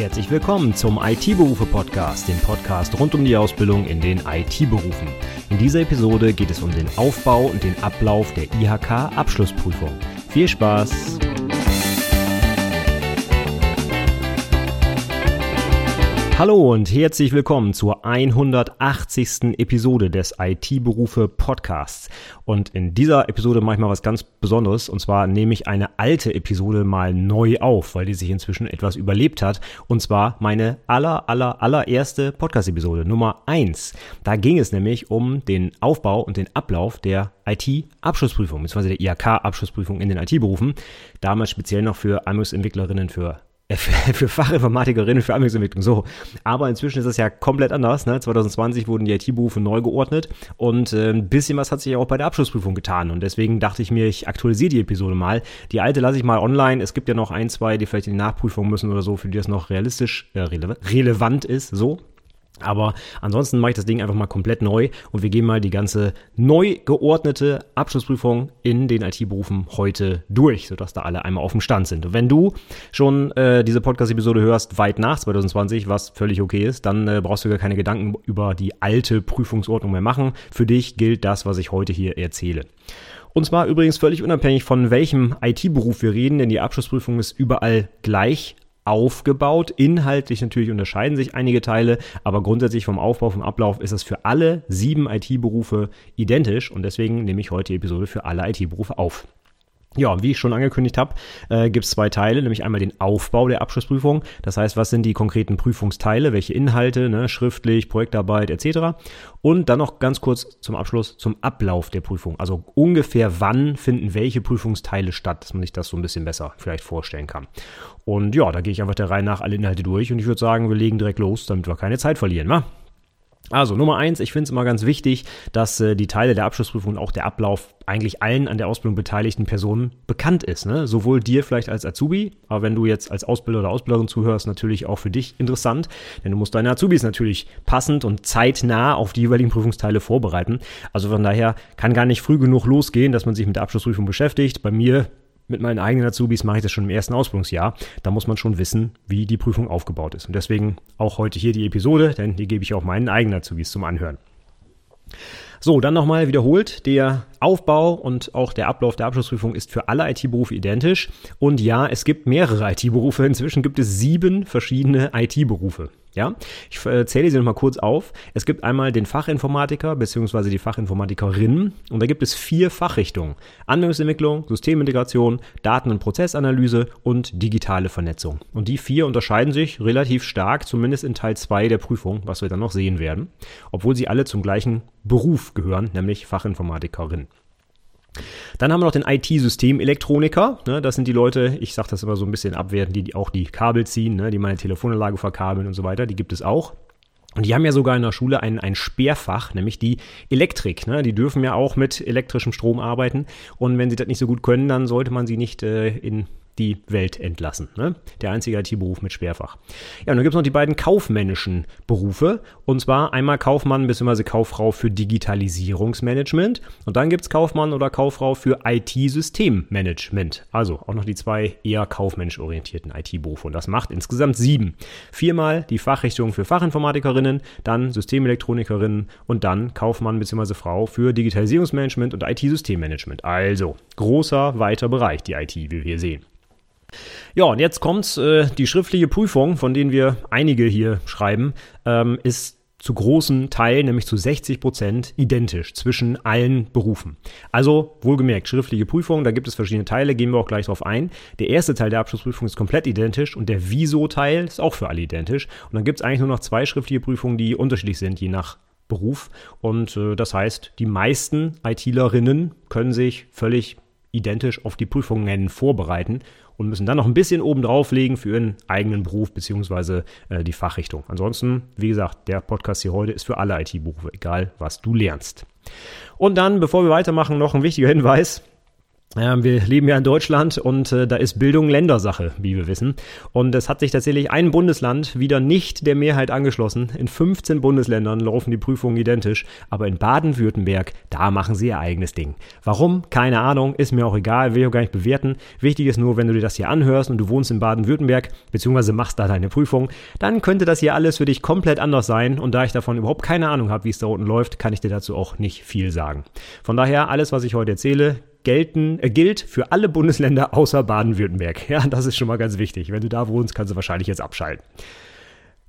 Herzlich willkommen zum IT-Berufe-Podcast, dem Podcast rund um die Ausbildung in den IT-Berufen. In dieser Episode geht es um den Aufbau und den Ablauf der IHK-Abschlussprüfung. Viel Spaß! Hallo und herzlich willkommen zur 180. Episode des IT-Berufe Podcasts. Und in dieser Episode mache ich mal was ganz Besonderes. Und zwar nehme ich eine alte Episode mal neu auf, weil die sich inzwischen etwas überlebt hat. Und zwar meine aller, aller, allererste Podcast-Episode, Nummer 1. Da ging es nämlich um den Aufbau und den Ablauf der IT-Abschlussprüfung, beziehungsweise der IHK-Abschlussprüfung in den IT-Berufen. Damals speziell noch für Anwendungsentwicklerinnen für äh, für Fachinformatikerinnen, für Anwendungsentwicklung, so. Aber inzwischen ist es ja komplett anders. Ne? 2020 wurden die IT-Berufe neu geordnet und äh, ein bisschen was hat sich auch bei der Abschlussprüfung getan. Und deswegen dachte ich mir, ich aktualisiere die Episode mal. Die alte lasse ich mal online. Es gibt ja noch ein, zwei, die vielleicht in die Nachprüfung müssen oder so, für die das noch realistisch äh, rele relevant ist. So, aber ansonsten mache ich das Ding einfach mal komplett neu und wir gehen mal die ganze neu geordnete Abschlussprüfung in den IT-Berufen heute durch, sodass da alle einmal auf dem Stand sind. Und wenn du schon äh, diese Podcast-Episode hörst, weit nach 2020, was völlig okay ist, dann äh, brauchst du gar keine Gedanken über die alte Prüfungsordnung mehr machen. Für dich gilt das, was ich heute hier erzähle. Und zwar übrigens völlig unabhängig von welchem IT-Beruf wir reden, denn die Abschlussprüfung ist überall gleich aufgebaut. Inhaltlich natürlich unterscheiden sich einige Teile, aber grundsätzlich vom Aufbau, vom Ablauf ist es für alle sieben IT-Berufe identisch und deswegen nehme ich heute die Episode für alle IT-Berufe auf. Ja, wie ich schon angekündigt habe, äh, gibt es zwei Teile, nämlich einmal den Aufbau der Abschlussprüfung. Das heißt, was sind die konkreten Prüfungsteile, welche Inhalte, ne, schriftlich, Projektarbeit etc. Und dann noch ganz kurz zum Abschluss zum Ablauf der Prüfung. Also ungefähr wann finden welche Prüfungsteile statt, dass man sich das so ein bisschen besser vielleicht vorstellen kann. Und ja, da gehe ich einfach der Reihe nach alle Inhalte durch und ich würde sagen, wir legen direkt los, damit wir keine Zeit verlieren. wa? Also Nummer eins, ich finde es immer ganz wichtig, dass äh, die Teile der Abschlussprüfung und auch der Ablauf eigentlich allen an der Ausbildung beteiligten Personen bekannt ist. Ne? Sowohl dir vielleicht als Azubi, aber wenn du jetzt als Ausbilder oder Ausbilderin zuhörst, natürlich auch für dich interessant, denn du musst deine Azubis natürlich passend und zeitnah auf die jeweiligen Prüfungsteile vorbereiten. Also von daher kann gar nicht früh genug losgehen, dass man sich mit der Abschlussprüfung beschäftigt. Bei mir mit meinen eigenen Azubis mache ich das schon im ersten Ausbildungsjahr. Da muss man schon wissen, wie die Prüfung aufgebaut ist. Und deswegen auch heute hier die Episode, denn die gebe ich auch meinen eigenen Azubis zum Anhören. So, dann nochmal wiederholt. Der Aufbau und auch der Ablauf der Abschlussprüfung ist für alle IT-Berufe identisch. Und ja, es gibt mehrere IT-Berufe. Inzwischen gibt es sieben verschiedene IT-Berufe. Ja, ich äh, zähle sie nochmal kurz auf. Es gibt einmal den Fachinformatiker bzw. die Fachinformatikerin und da gibt es vier Fachrichtungen. Anwendungsentwicklung, Systemintegration, Daten- und Prozessanalyse und digitale Vernetzung. Und die vier unterscheiden sich relativ stark, zumindest in Teil 2 der Prüfung, was wir dann noch sehen werden, obwohl sie alle zum gleichen Beruf gehören, nämlich Fachinformatikerin. Dann haben wir noch den IT-Systemelektroniker. Ne, das sind die Leute, ich sage das immer so ein bisschen abwertend, die, auch die Kabel ziehen, ne, die meine Telefonanlage verkabeln und so weiter. Die gibt es auch. Und die haben ja sogar in der Schule ein, ein Speerfach, nämlich die Elektrik. Ne? Die dürfen ja auch mit elektrischem Strom arbeiten. Und wenn sie das nicht so gut können, dann sollte man sie nicht äh, in die Welt entlassen. Ne? Der einzige IT-Beruf mit Schwerfach. Ja, und dann gibt es noch die beiden kaufmännischen Berufe. Und zwar einmal Kaufmann bzw. Kauffrau für Digitalisierungsmanagement. Und dann gibt es Kaufmann oder Kauffrau für IT-Systemmanagement. Also auch noch die zwei eher kaufmännisch orientierten IT-Berufe. Und das macht insgesamt sieben. Viermal die Fachrichtung für Fachinformatikerinnen, dann Systemelektronikerinnen und dann Kaufmann bzw. Frau für Digitalisierungsmanagement und IT-Systemmanagement. Also großer, weiter Bereich, die IT, wie wir hier sehen. Ja, und jetzt kommt äh, die schriftliche Prüfung, von denen wir einige hier schreiben, ähm, ist zu großen Teil, nämlich zu 60 Prozent, identisch zwischen allen Berufen. Also wohlgemerkt, schriftliche Prüfung, da gibt es verschiedene Teile, gehen wir auch gleich drauf ein. Der erste Teil der Abschlussprüfung ist komplett identisch und der Viso-Teil ist auch für alle identisch. Und dann gibt es eigentlich nur noch zwei schriftliche Prüfungen, die unterschiedlich sind, je nach Beruf. Und äh, das heißt, die meisten ITlerinnen können sich völlig identisch auf die Prüfungen vorbereiten und müssen dann noch ein bisschen oben drauflegen für ihren eigenen Beruf bzw. Äh, die Fachrichtung. Ansonsten, wie gesagt, der Podcast hier heute ist für alle IT-Berufe, egal was du lernst. Und dann, bevor wir weitermachen, noch ein wichtiger Hinweis. Wir leben ja in Deutschland und äh, da ist Bildung Ländersache, wie wir wissen. Und es hat sich tatsächlich ein Bundesland wieder nicht der Mehrheit angeschlossen. In 15 Bundesländern laufen die Prüfungen identisch, aber in Baden-Württemberg, da machen sie ihr eigenes Ding. Warum? Keine Ahnung, ist mir auch egal, will ich auch gar nicht bewerten. Wichtig ist nur, wenn du dir das hier anhörst und du wohnst in Baden-Württemberg, beziehungsweise machst da deine Prüfung, dann könnte das hier alles für dich komplett anders sein. Und da ich davon überhaupt keine Ahnung habe, wie es da unten läuft, kann ich dir dazu auch nicht viel sagen. Von daher, alles, was ich heute erzähle, gelten, äh, gilt für alle Bundesländer außer Baden-Württemberg. Ja, das ist schon mal ganz wichtig. Wenn du da wohnst, kannst du wahrscheinlich jetzt abschalten.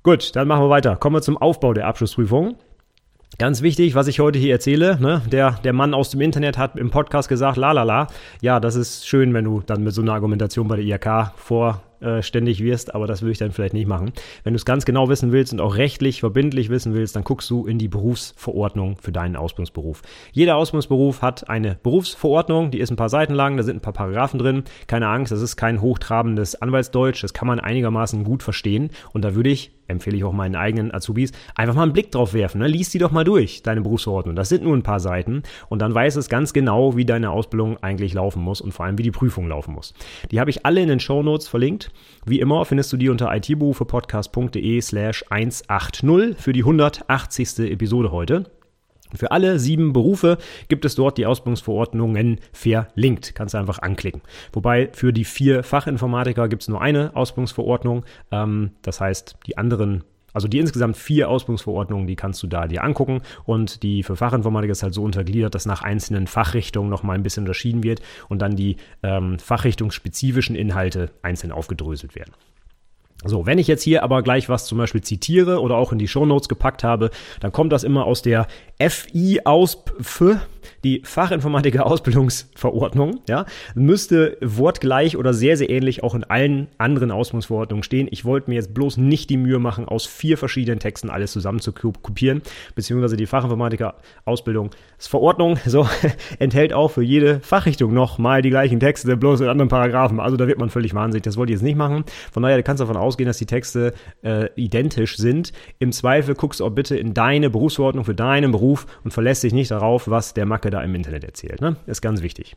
Gut, dann machen wir weiter. Kommen wir zum Aufbau der Abschlussprüfung. Ganz wichtig, was ich heute hier erzähle, ne? der, der Mann aus dem Internet hat im Podcast gesagt, la la la. Ja, das ist schön, wenn du dann mit so einer Argumentation bei der IHK vor äh, ständig wirst, aber das würde ich dann vielleicht nicht machen. Wenn du es ganz genau wissen willst und auch rechtlich verbindlich wissen willst, dann guckst du in die Berufsverordnung für deinen Ausbildungsberuf. Jeder Ausbildungsberuf hat eine Berufsverordnung, die ist ein paar Seiten lang, da sind ein paar Paragraphen drin. Keine Angst, das ist kein hochtrabendes Anwaltsdeutsch, das kann man einigermaßen gut verstehen und da würde ich empfehle ich auch meinen eigenen Azubis, einfach mal einen Blick drauf werfen. Ne? Lies die doch mal durch, deine Berufsverordnung. Das sind nur ein paar Seiten und dann weiß es ganz genau, wie deine Ausbildung eigentlich laufen muss und vor allem, wie die Prüfung laufen muss. Die habe ich alle in den Show Notes verlinkt. Wie immer findest du die unter itberufepodcast.de slash 180 für die 180. Episode heute. Für alle sieben Berufe gibt es dort die Ausbildungsverordnungen verlinkt. Kannst du einfach anklicken. Wobei für die vier Fachinformatiker gibt es nur eine Ausbildungsverordnung. Ähm, das heißt, die anderen also die insgesamt vier Ausbildungsverordnungen, die kannst du da dir angucken. Und die für Fachinformatiker ist halt so untergliedert, dass nach einzelnen Fachrichtungen nochmal ein bisschen unterschieden wird und dann die ähm, fachrichtungsspezifischen Inhalte einzeln aufgedröselt werden. So, wenn ich jetzt hier aber gleich was zum Beispiel zitiere oder auch in die Shownotes gepackt habe, dann kommt das immer aus der FI aus die Fachinformatiker Ausbildungsverordnung, ja, müsste wortgleich oder sehr, sehr ähnlich auch in allen anderen Ausbildungsverordnungen stehen. Ich wollte mir jetzt bloß nicht die Mühe machen, aus vier verschiedenen Texten alles zusammen zu kopieren, beziehungsweise die Fachinformatiker Ausbildungsverordnung, so, enthält auch für jede Fachrichtung nochmal die gleichen Texte, bloß in anderen Paragraphen. Also da wird man völlig wahnsinnig. Das wollte ich jetzt nicht machen. Von daher kannst du davon ausgehen, dass die Texte äh, identisch sind. Im Zweifel guckst du auch bitte in deine Berufsverordnung für deinen Beruf und verlässt dich nicht darauf, was der Macke da im Internet erzählt. Ne? Ist ganz wichtig.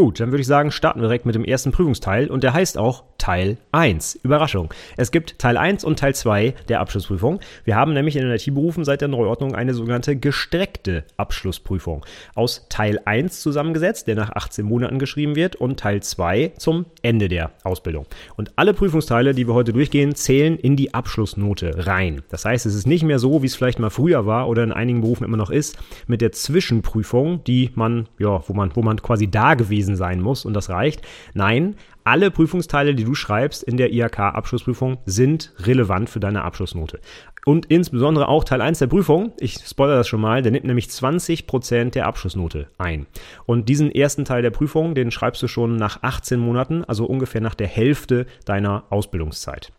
Gut, dann würde ich sagen, starten wir direkt mit dem ersten Prüfungsteil und der heißt auch Teil 1. Überraschung. Es gibt Teil 1 und Teil 2 der Abschlussprüfung. Wir haben nämlich in den IT-Berufen seit der Neuordnung eine sogenannte gestreckte Abschlussprüfung. Aus Teil 1 zusammengesetzt, der nach 18 Monaten geschrieben wird, und Teil 2 zum Ende der Ausbildung. Und alle Prüfungsteile, die wir heute durchgehen, zählen in die Abschlussnote rein. Das heißt, es ist nicht mehr so, wie es vielleicht mal früher war oder in einigen Berufen immer noch ist, mit der Zwischenprüfung, die man, ja, wo man, wo man quasi da gewesen gewesen sein muss und das reicht. Nein, alle Prüfungsteile, die du schreibst in der IHK-Abschlussprüfung, sind relevant für deine Abschlussnote. Und insbesondere auch Teil 1 der Prüfung, ich spoilere das schon mal, der nimmt nämlich 20% der Abschlussnote ein. Und diesen ersten Teil der Prüfung, den schreibst du schon nach 18 Monaten, also ungefähr nach der Hälfte deiner Ausbildungszeit.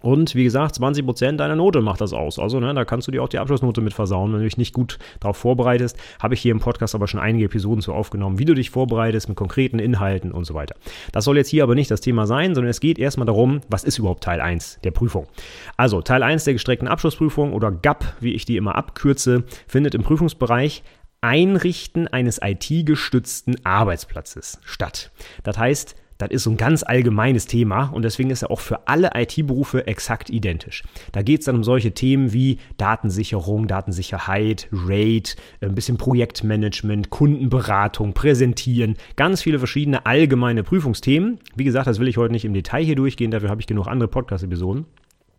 Und wie gesagt, 20% deiner Note macht das aus. Also, ne, da kannst du dir auch die Abschlussnote mit versauen, wenn du dich nicht gut darauf vorbereitest. Habe ich hier im Podcast aber schon einige Episoden zu aufgenommen, wie du dich vorbereitest mit konkreten Inhalten und so weiter. Das soll jetzt hier aber nicht das Thema sein, sondern es geht erstmal darum, was ist überhaupt Teil 1 der Prüfung. Also, Teil 1 der gestreckten Abschlussprüfung oder GAP, wie ich die immer abkürze, findet im Prüfungsbereich Einrichten eines IT-gestützten Arbeitsplatzes statt. Das heißt, das ist so ein ganz allgemeines Thema und deswegen ist er auch für alle IT-Berufe exakt identisch. Da geht es dann um solche Themen wie Datensicherung, Datensicherheit, RAID, ein bisschen Projektmanagement, Kundenberatung, Präsentieren, ganz viele verschiedene allgemeine Prüfungsthemen. Wie gesagt, das will ich heute nicht im Detail hier durchgehen, dafür habe ich genug andere Podcast-Episoden.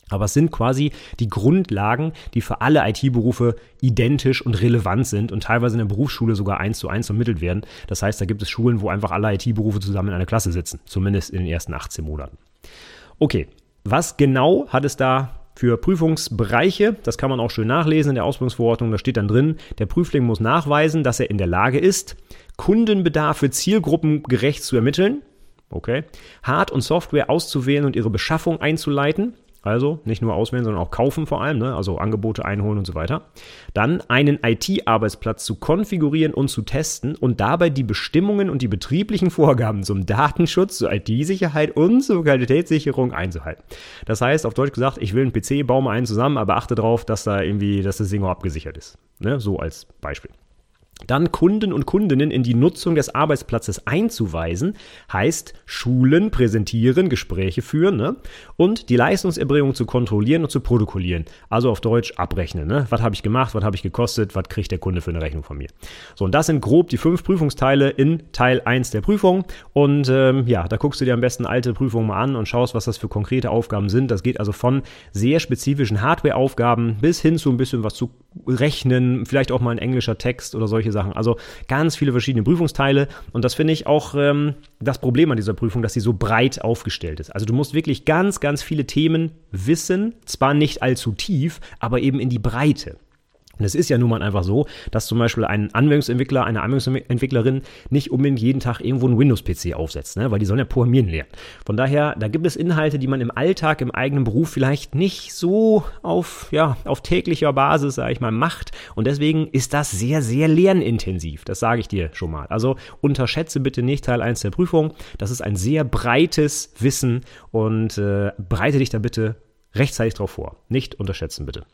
Aber es sind quasi die Grundlagen, die für alle IT-Berufe identisch und relevant sind und teilweise in der Berufsschule sogar eins zu eins vermittelt werden. Das heißt, da gibt es Schulen, wo einfach alle IT-Berufe zusammen in einer Klasse sitzen, zumindest in den ersten 18 Monaten. Okay, was genau hat es da für Prüfungsbereiche? Das kann man auch schön nachlesen in der Ausbildungsverordnung. Da steht dann drin, der Prüfling muss nachweisen, dass er in der Lage ist, Kundenbedarfe zielgruppengerecht zu ermitteln. Okay. Hard- und Software auszuwählen und ihre Beschaffung einzuleiten. Also nicht nur auswählen, sondern auch kaufen vor allem, ne? also Angebote einholen und so weiter. Dann einen IT-Arbeitsplatz zu konfigurieren und zu testen und dabei die Bestimmungen und die betrieblichen Vorgaben zum Datenschutz, zur IT-Sicherheit und zur Qualitätssicherung einzuhalten. Das heißt, auf Deutsch gesagt, ich will einen PC, baue mal einen zusammen, aber achte darauf, dass da irgendwie, dass das Ding abgesichert ist. Ne? So als Beispiel. Dann Kunden und Kundinnen in die Nutzung des Arbeitsplatzes einzuweisen, heißt Schulen, präsentieren, Gespräche führen ne? und die Leistungserbringung zu kontrollieren und zu protokollieren. Also auf Deutsch abrechnen. Ne? Was habe ich gemacht, was habe ich gekostet, was kriegt der Kunde für eine Rechnung von mir. So, und das sind grob die fünf Prüfungsteile in Teil 1 der Prüfung. Und ähm, ja, da guckst du dir am besten alte Prüfungen mal an und schaust, was das für konkrete Aufgaben sind. Das geht also von sehr spezifischen Hardware-Aufgaben bis hin zu ein bisschen was zu rechnen, vielleicht auch mal ein englischer Text oder solche Sachen. Also ganz viele verschiedene Prüfungsteile und das finde ich auch ähm, das Problem an dieser Prüfung, dass sie so breit aufgestellt ist. Also du musst wirklich ganz, ganz viele Themen wissen, zwar nicht allzu tief, aber eben in die Breite. Und es ist ja nun mal einfach so, dass zum Beispiel ein Anwendungsentwickler, eine Anwendungsentwicklerin nicht unbedingt jeden Tag irgendwo einen Windows-PC aufsetzt, ne? weil die sollen ja programmieren lernen. Von daher, da gibt es Inhalte, die man im Alltag, im eigenen Beruf vielleicht nicht so auf, ja, auf täglicher Basis, sage ich mal, macht. Und deswegen ist das sehr, sehr lernintensiv. Das sage ich dir schon mal. Also unterschätze bitte nicht Teil 1 der Prüfung. Das ist ein sehr breites Wissen und äh, bereite dich da bitte rechtzeitig drauf vor. Nicht unterschätzen bitte.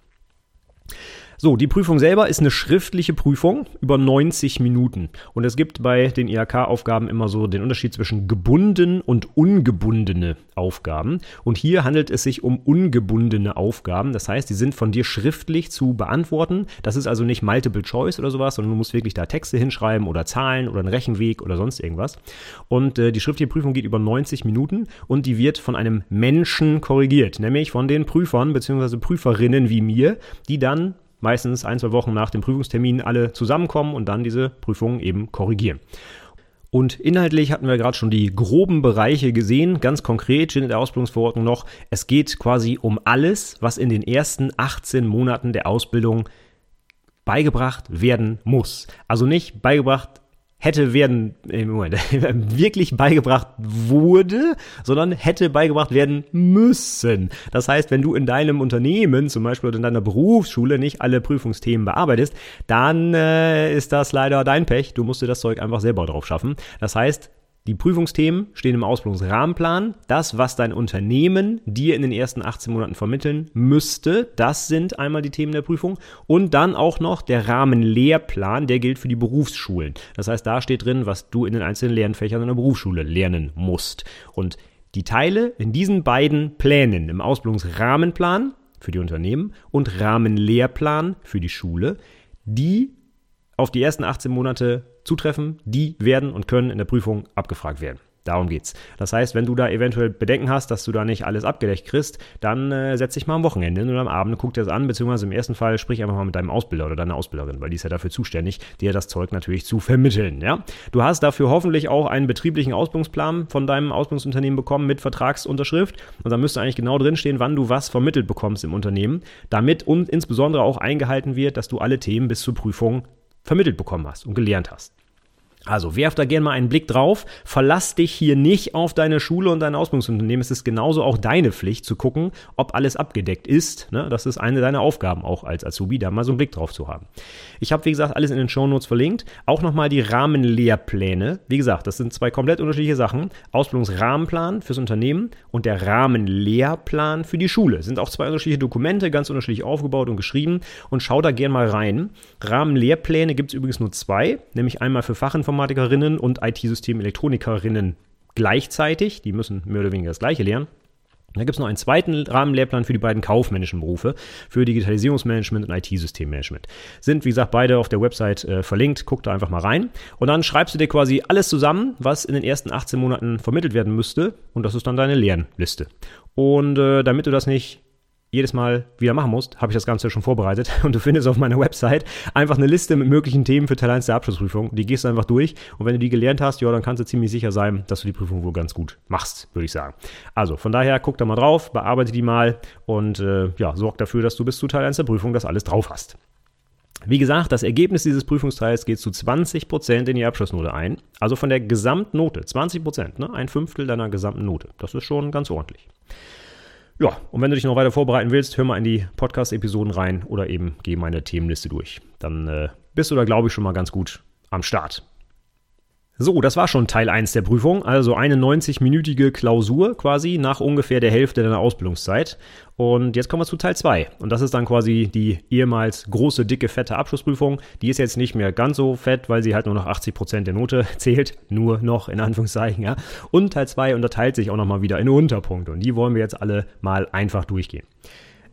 So, die Prüfung selber ist eine schriftliche Prüfung über 90 Minuten. Und es gibt bei den IHK-Aufgaben immer so den Unterschied zwischen gebunden und ungebundene Aufgaben. Und hier handelt es sich um ungebundene Aufgaben. Das heißt, die sind von dir schriftlich zu beantworten. Das ist also nicht Multiple Choice oder sowas, sondern du musst wirklich da Texte hinschreiben oder Zahlen oder einen Rechenweg oder sonst irgendwas. Und äh, die schriftliche Prüfung geht über 90 Minuten und die wird von einem Menschen korrigiert, nämlich von den Prüfern bzw. Prüferinnen wie mir, die dann meistens ein, zwei Wochen nach dem Prüfungstermin alle zusammenkommen und dann diese Prüfungen eben korrigieren. Und inhaltlich hatten wir gerade schon die groben Bereiche gesehen. Ganz konkret steht in der Ausbildungsverordnung noch, es geht quasi um alles, was in den ersten 18 Monaten der Ausbildung beigebracht werden muss. Also nicht beigebracht hätte werden, im Moment, wirklich beigebracht wurde, sondern hätte beigebracht werden müssen. Das heißt, wenn du in deinem Unternehmen zum Beispiel in deiner Berufsschule nicht alle Prüfungsthemen bearbeitest, dann äh, ist das leider dein Pech. Du musst dir das Zeug einfach selber drauf schaffen. Das heißt, die Prüfungsthemen stehen im Ausbildungsrahmenplan. Das, was dein Unternehmen dir in den ersten 18 Monaten vermitteln müsste, das sind einmal die Themen der Prüfung. Und dann auch noch der Rahmenlehrplan, der gilt für die Berufsschulen. Das heißt, da steht drin, was du in den einzelnen Lernfächern in der Berufsschule lernen musst. Und die Teile in diesen beiden Plänen, im Ausbildungsrahmenplan für die Unternehmen und Rahmenlehrplan für die Schule, die auf die ersten 18 Monate zutreffen, die werden und können in der Prüfung abgefragt werden. Darum geht's. Das heißt, wenn du da eventuell Bedenken hast, dass du da nicht alles abgedeckt kriegst, dann äh, setz dich mal am Wochenende oder am Abend, guck dir das an, beziehungsweise im ersten Fall sprich einfach mal mit deinem Ausbilder oder deiner Ausbilderin, weil die ist ja dafür zuständig, dir das Zeug natürlich zu vermitteln. Ja? Du hast dafür hoffentlich auch einen betrieblichen Ausbildungsplan von deinem Ausbildungsunternehmen bekommen mit Vertragsunterschrift und da müsste eigentlich genau drinstehen, wann du was vermittelt bekommst im Unternehmen, damit und insbesondere auch eingehalten wird, dass du alle Themen bis zur Prüfung vermittelt bekommen hast und gelernt hast. Also werf da gerne mal einen Blick drauf. Verlass dich hier nicht auf deine Schule und dein Ausbildungsunternehmen. Es ist genauso auch deine Pflicht zu gucken, ob alles abgedeckt ist. Ne? Das ist eine deiner Aufgaben auch als Azubi, da mal so einen Blick drauf zu haben. Ich habe, wie gesagt, alles in den Shownotes verlinkt. Auch nochmal die Rahmenlehrpläne. Wie gesagt, das sind zwei komplett unterschiedliche Sachen. Ausbildungsrahmenplan fürs Unternehmen und der Rahmenlehrplan für die Schule. Das sind auch zwei unterschiedliche Dokumente, ganz unterschiedlich aufgebaut und geschrieben. Und schau da gerne mal rein. Rahmenlehrpläne gibt es übrigens nur zwei, nämlich einmal für Fachinformationen Fachinformatikerinnen und IT-Systemelektronikerinnen gleichzeitig. Die müssen mehr oder weniger das Gleiche lernen. Da gibt es noch einen zweiten Rahmenlehrplan für die beiden kaufmännischen Berufe, für Digitalisierungsmanagement und IT-Systemmanagement. Sind, wie gesagt, beide auf der Website äh, verlinkt. Guck da einfach mal rein. Und dann schreibst du dir quasi alles zusammen, was in den ersten 18 Monaten vermittelt werden müsste. Und das ist dann deine Lernliste. Und äh, damit du das nicht jedes Mal wieder machen musst, habe ich das Ganze schon vorbereitet und du findest auf meiner Website einfach eine Liste mit möglichen Themen für Teil 1 der Abschlussprüfung. Die gehst du einfach durch und wenn du die gelernt hast, ja, dann kannst du ziemlich sicher sein, dass du die Prüfung wohl ganz gut machst, würde ich sagen. Also von daher guck da mal drauf, bearbeite die mal und äh, ja, sorg dafür, dass du bis zu Teil 1 der Prüfung das alles drauf hast. Wie gesagt, das Ergebnis dieses Prüfungsteils geht zu 20% in die Abschlussnote ein. Also von der Gesamtnote, 20%, ne? ein Fünftel deiner gesamten Note. Das ist schon ganz ordentlich. Ja, und wenn du dich noch weiter vorbereiten willst, hör mal in die Podcast-Episoden rein oder eben geh meine Themenliste durch. Dann äh, bist du da, glaube ich, schon mal ganz gut am Start. So, das war schon Teil 1 der Prüfung, also eine 90-minütige Klausur quasi nach ungefähr der Hälfte deiner Ausbildungszeit. Und jetzt kommen wir zu Teil 2. Und das ist dann quasi die ehemals große, dicke, fette Abschlussprüfung. Die ist jetzt nicht mehr ganz so fett, weil sie halt nur noch 80% der Note zählt. Nur noch in Anführungszeichen, ja. Und Teil 2 unterteilt sich auch nochmal wieder in Unterpunkte. Und die wollen wir jetzt alle mal einfach durchgehen.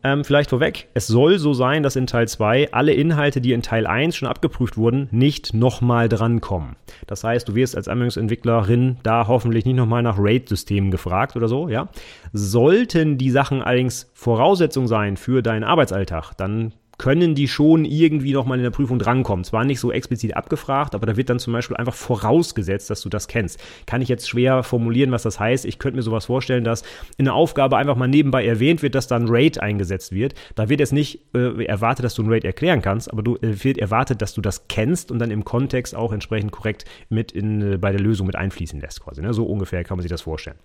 Ähm, vielleicht vorweg, es soll so sein, dass in Teil 2 alle Inhalte, die in Teil 1 schon abgeprüft wurden, nicht nochmal drankommen. Das heißt, du wirst als Anwendungsentwicklerin da hoffentlich nicht nochmal nach RAID-Systemen gefragt oder so, ja. Sollten die Sachen allerdings Voraussetzung sein für deinen Arbeitsalltag, dann können die schon irgendwie nochmal in der Prüfung drankommen. Zwar nicht so explizit abgefragt, aber da wird dann zum Beispiel einfach vorausgesetzt, dass du das kennst. Kann ich jetzt schwer formulieren, was das heißt. Ich könnte mir sowas vorstellen, dass in der Aufgabe einfach mal nebenbei erwähnt wird, dass dann RAID eingesetzt wird. Da wird jetzt nicht äh, erwartet, dass du ein RAID erklären kannst, aber du äh, wird erwartet, dass du das kennst und dann im Kontext auch entsprechend korrekt mit in, äh, bei der Lösung mit einfließen lässt quasi. Ne? So ungefähr kann man sich das vorstellen.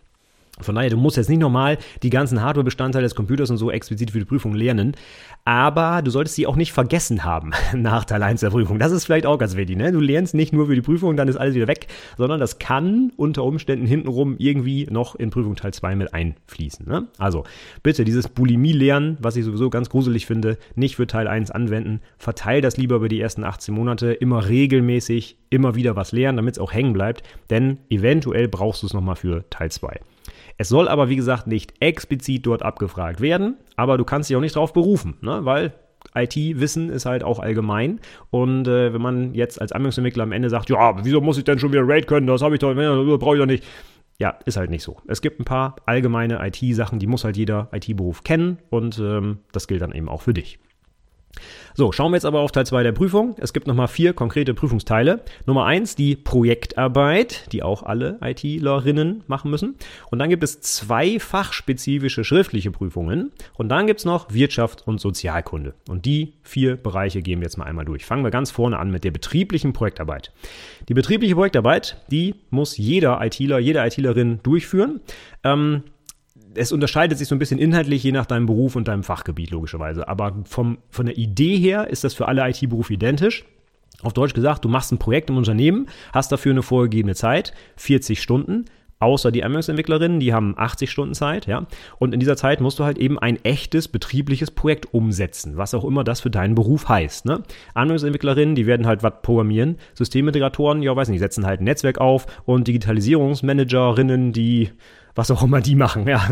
Von daher, du musst jetzt nicht nochmal die ganzen Hardware-Bestandteile des Computers und so explizit für die Prüfung lernen, aber du solltest sie auch nicht vergessen haben nach Teil 1 der Prüfung. Das ist vielleicht auch ganz wichtig. Ne? Du lernst nicht nur für die Prüfung, dann ist alles wieder weg, sondern das kann unter Umständen hintenrum irgendwie noch in Prüfung Teil 2 mit einfließen. Ne? Also bitte dieses Bulimie-Lernen, was ich sowieso ganz gruselig finde, nicht für Teil 1 anwenden. Verteil das lieber über die ersten 18 Monate, immer regelmäßig, immer wieder was lernen, damit es auch hängen bleibt, denn eventuell brauchst du es nochmal für Teil 2. Es soll aber, wie gesagt, nicht explizit dort abgefragt werden, aber du kannst dich auch nicht darauf berufen, ne? weil IT-Wissen ist halt auch allgemein. Und äh, wenn man jetzt als Anwendungsentwickler am Ende sagt, ja, wieso muss ich denn schon wieder RAID können? Das habe ich doch, brauche ich doch nicht. Ja, ist halt nicht so. Es gibt ein paar allgemeine IT-Sachen, die muss halt jeder IT-Beruf kennen und ähm, das gilt dann eben auch für dich. So, schauen wir jetzt aber auf Teil 2 der Prüfung. Es gibt nochmal vier konkrete Prüfungsteile. Nummer 1 die Projektarbeit, die auch alle ITlerinnen machen müssen. Und dann gibt es zwei fachspezifische schriftliche Prüfungen. Und dann gibt es noch Wirtschaft und Sozialkunde. Und die vier Bereiche gehen wir jetzt mal einmal durch. Fangen wir ganz vorne an mit der betrieblichen Projektarbeit. Die betriebliche Projektarbeit, die muss jeder ITler, jede ITlerin durchführen. Ähm, es unterscheidet sich so ein bisschen inhaltlich je nach deinem Beruf und deinem Fachgebiet logischerweise. Aber vom, von der Idee her ist das für alle IT-Berufe identisch. Auf Deutsch gesagt, du machst ein Projekt im Unternehmen, hast dafür eine vorgegebene Zeit, 40 Stunden, außer die Anwendungsentwicklerinnen, die haben 80 Stunden Zeit, ja. Und in dieser Zeit musst du halt eben ein echtes betriebliches Projekt umsetzen, was auch immer das für deinen Beruf heißt. Ne? Anwendungsentwicklerinnen, die werden halt was programmieren. Systemintegratoren, ja, weiß nicht, setzen halt ein Netzwerk auf und Digitalisierungsmanagerinnen, die was auch immer die machen. Ja,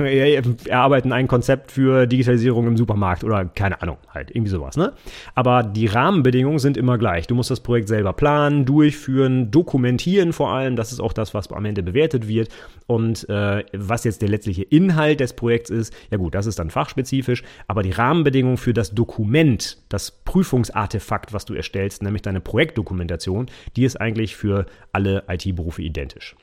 erarbeiten ein Konzept für Digitalisierung im Supermarkt oder keine Ahnung, halt irgendwie sowas. Ne? Aber die Rahmenbedingungen sind immer gleich. Du musst das Projekt selber planen, durchführen, dokumentieren vor allem. Das ist auch das, was am Ende bewertet wird. Und äh, was jetzt der letztliche Inhalt des Projekts ist, ja gut, das ist dann fachspezifisch. Aber die Rahmenbedingungen für das Dokument, das Prüfungsartefakt, was du erstellst, nämlich deine Projektdokumentation, die ist eigentlich für alle IT-Berufe identisch.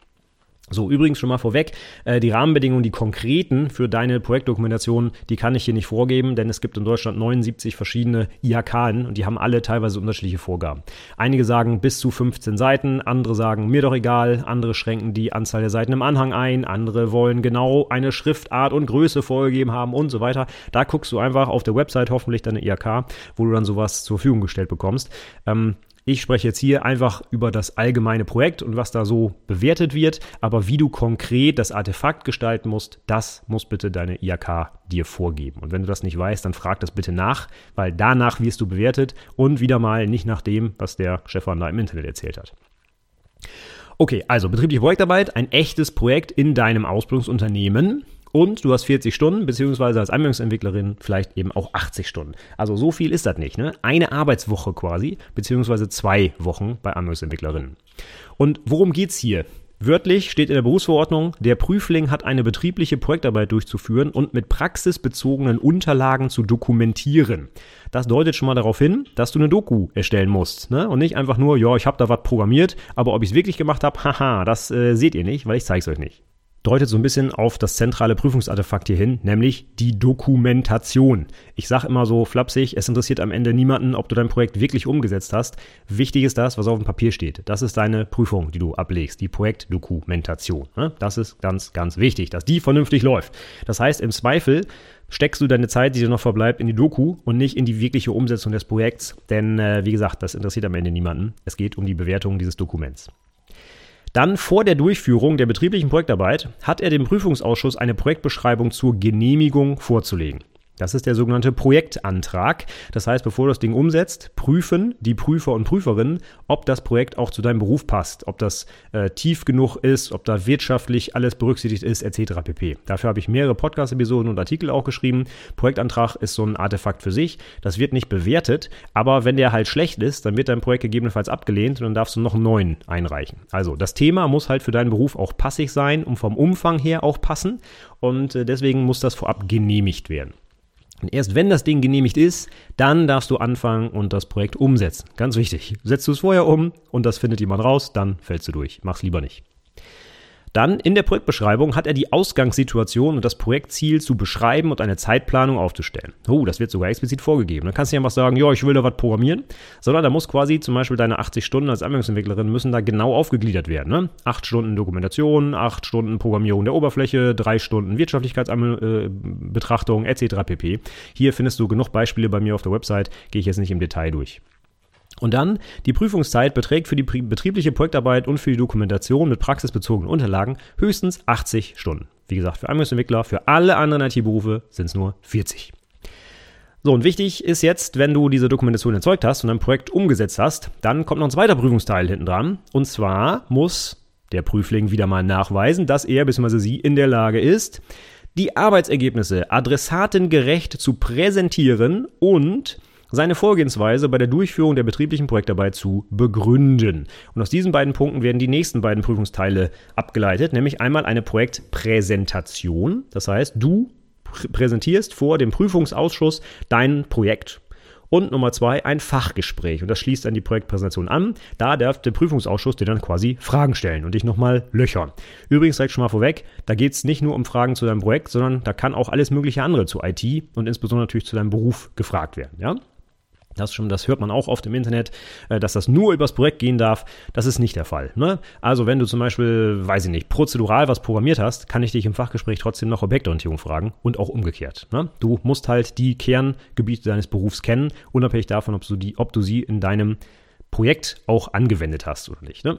So, übrigens schon mal vorweg, äh, die Rahmenbedingungen, die konkreten für deine Projektdokumentation, die kann ich hier nicht vorgeben, denn es gibt in Deutschland 79 verschiedene IHK und die haben alle teilweise unterschiedliche Vorgaben. Einige sagen bis zu 15 Seiten, andere sagen mir doch egal, andere schränken die Anzahl der Seiten im Anhang ein, andere wollen genau eine Schriftart und Größe vorgegeben haben und so weiter. Da guckst du einfach auf der Website hoffentlich deine IHK, wo du dann sowas zur Verfügung gestellt bekommst. Ähm, ich spreche jetzt hier einfach über das allgemeine Projekt und was da so bewertet wird, aber wie du konkret das Artefakt gestalten musst, das muss bitte deine IAK dir vorgeben. Und wenn du das nicht weißt, dann frag das bitte nach, weil danach wirst du bewertet und wieder mal nicht nach dem, was der Stefan da im Internet erzählt hat. Okay, also betriebliche Projektarbeit, ein echtes Projekt in deinem Ausbildungsunternehmen. Und du hast 40 Stunden, beziehungsweise als Anwendungsentwicklerin vielleicht eben auch 80 Stunden. Also so viel ist das nicht. Ne? Eine Arbeitswoche quasi, beziehungsweise zwei Wochen bei Anwendungsentwicklerinnen. Und worum geht's hier? Wörtlich steht in der Berufsverordnung, der Prüfling hat eine betriebliche Projektarbeit durchzuführen und mit praxisbezogenen Unterlagen zu dokumentieren. Das deutet schon mal darauf hin, dass du eine Doku erstellen musst. Ne? Und nicht einfach nur, ja, ich habe da was programmiert, aber ob ich es wirklich gemacht habe, haha, das äh, seht ihr nicht, weil ich zeige es euch nicht deutet so ein bisschen auf das zentrale Prüfungsartefakt hier hin, nämlich die Dokumentation. Ich sage immer so flapsig, es interessiert am Ende niemanden, ob du dein Projekt wirklich umgesetzt hast. Wichtig ist das, was auf dem Papier steht. Das ist deine Prüfung, die du ablegst, die Projektdokumentation. Ne? Das ist ganz, ganz wichtig, dass die vernünftig läuft. Das heißt, im Zweifel steckst du deine Zeit, die dir noch verbleibt, in die Doku und nicht in die wirkliche Umsetzung des Projekts. Denn, äh, wie gesagt, das interessiert am Ende niemanden. Es geht um die Bewertung dieses Dokuments. Dann vor der Durchführung der betrieblichen Projektarbeit hat er dem Prüfungsausschuss eine Projektbeschreibung zur Genehmigung vorzulegen. Das ist der sogenannte Projektantrag. Das heißt, bevor du das Ding umsetzt, prüfen die Prüfer und Prüferinnen, ob das Projekt auch zu deinem Beruf passt, ob das äh, tief genug ist, ob da wirtschaftlich alles berücksichtigt ist, etc. pp. Dafür habe ich mehrere Podcast-Episoden und Artikel auch geschrieben. Projektantrag ist so ein Artefakt für sich. Das wird nicht bewertet, aber wenn der halt schlecht ist, dann wird dein Projekt gegebenenfalls abgelehnt und dann darfst du noch einen neuen einreichen. Also das Thema muss halt für deinen Beruf auch passig sein und vom Umfang her auch passen und äh, deswegen muss das vorab genehmigt werden. Und erst wenn das Ding genehmigt ist, dann darfst du anfangen und das Projekt umsetzen. Ganz wichtig. Setzt du es vorher um und das findet jemand raus, dann fällst du durch. Mach's lieber nicht. Dann in der Projektbeschreibung hat er die Ausgangssituation und das Projektziel zu beschreiben und eine Zeitplanung aufzustellen. Oh, das wird sogar explizit vorgegeben. Dann kannst du nicht einfach sagen, ja, ich will da was programmieren, sondern da muss quasi zum Beispiel deine 80 Stunden als Anwendungsentwicklerin müssen da genau aufgegliedert werden. Ne? Acht Stunden Dokumentation, acht Stunden Programmierung der Oberfläche, drei Stunden Wirtschaftlichkeitsbetrachtung etc. pp. Hier findest du genug Beispiele bei mir auf der Website, gehe ich jetzt nicht im Detail durch. Und dann, die Prüfungszeit beträgt für die betriebliche Projektarbeit und für die Dokumentation mit praxisbezogenen Unterlagen höchstens 80 Stunden. Wie gesagt, für Anwendungsentwickler, für alle anderen IT-Berufe sind es nur 40. So, und wichtig ist jetzt, wenn du diese Dokumentation erzeugt hast und ein Projekt umgesetzt hast, dann kommt noch ein zweiter Prüfungsteil hinten dran. Und zwar muss der Prüfling wieder mal nachweisen, dass er bzw. sie in der Lage ist, die Arbeitsergebnisse adressatengerecht zu präsentieren und seine Vorgehensweise bei der Durchführung der betrieblichen Projektarbeit zu begründen. Und aus diesen beiden Punkten werden die nächsten beiden Prüfungsteile abgeleitet, nämlich einmal eine Projektpräsentation. Das heißt, du präsentierst vor dem Prüfungsausschuss dein Projekt. Und Nummer zwei, ein Fachgespräch. Und das schließt dann die Projektpräsentation an. Da darf der Prüfungsausschuss dir dann quasi Fragen stellen und dich nochmal löchern. Übrigens direkt schon mal vorweg, da geht es nicht nur um Fragen zu deinem Projekt, sondern da kann auch alles mögliche andere zu IT und insbesondere natürlich zu deinem Beruf gefragt werden. Ja? Das, schon, das hört man auch oft im Internet, äh, dass das nur übers Projekt gehen darf. Das ist nicht der Fall. Ne? Also wenn du zum Beispiel, weiß ich nicht, prozedural was programmiert hast, kann ich dich im Fachgespräch trotzdem noch Objektorientierung fragen und auch umgekehrt. Ne? Du musst halt die Kerngebiete deines Berufs kennen, unabhängig davon, ob du, die, ob du sie in deinem Projekt auch angewendet hast oder nicht. Ne?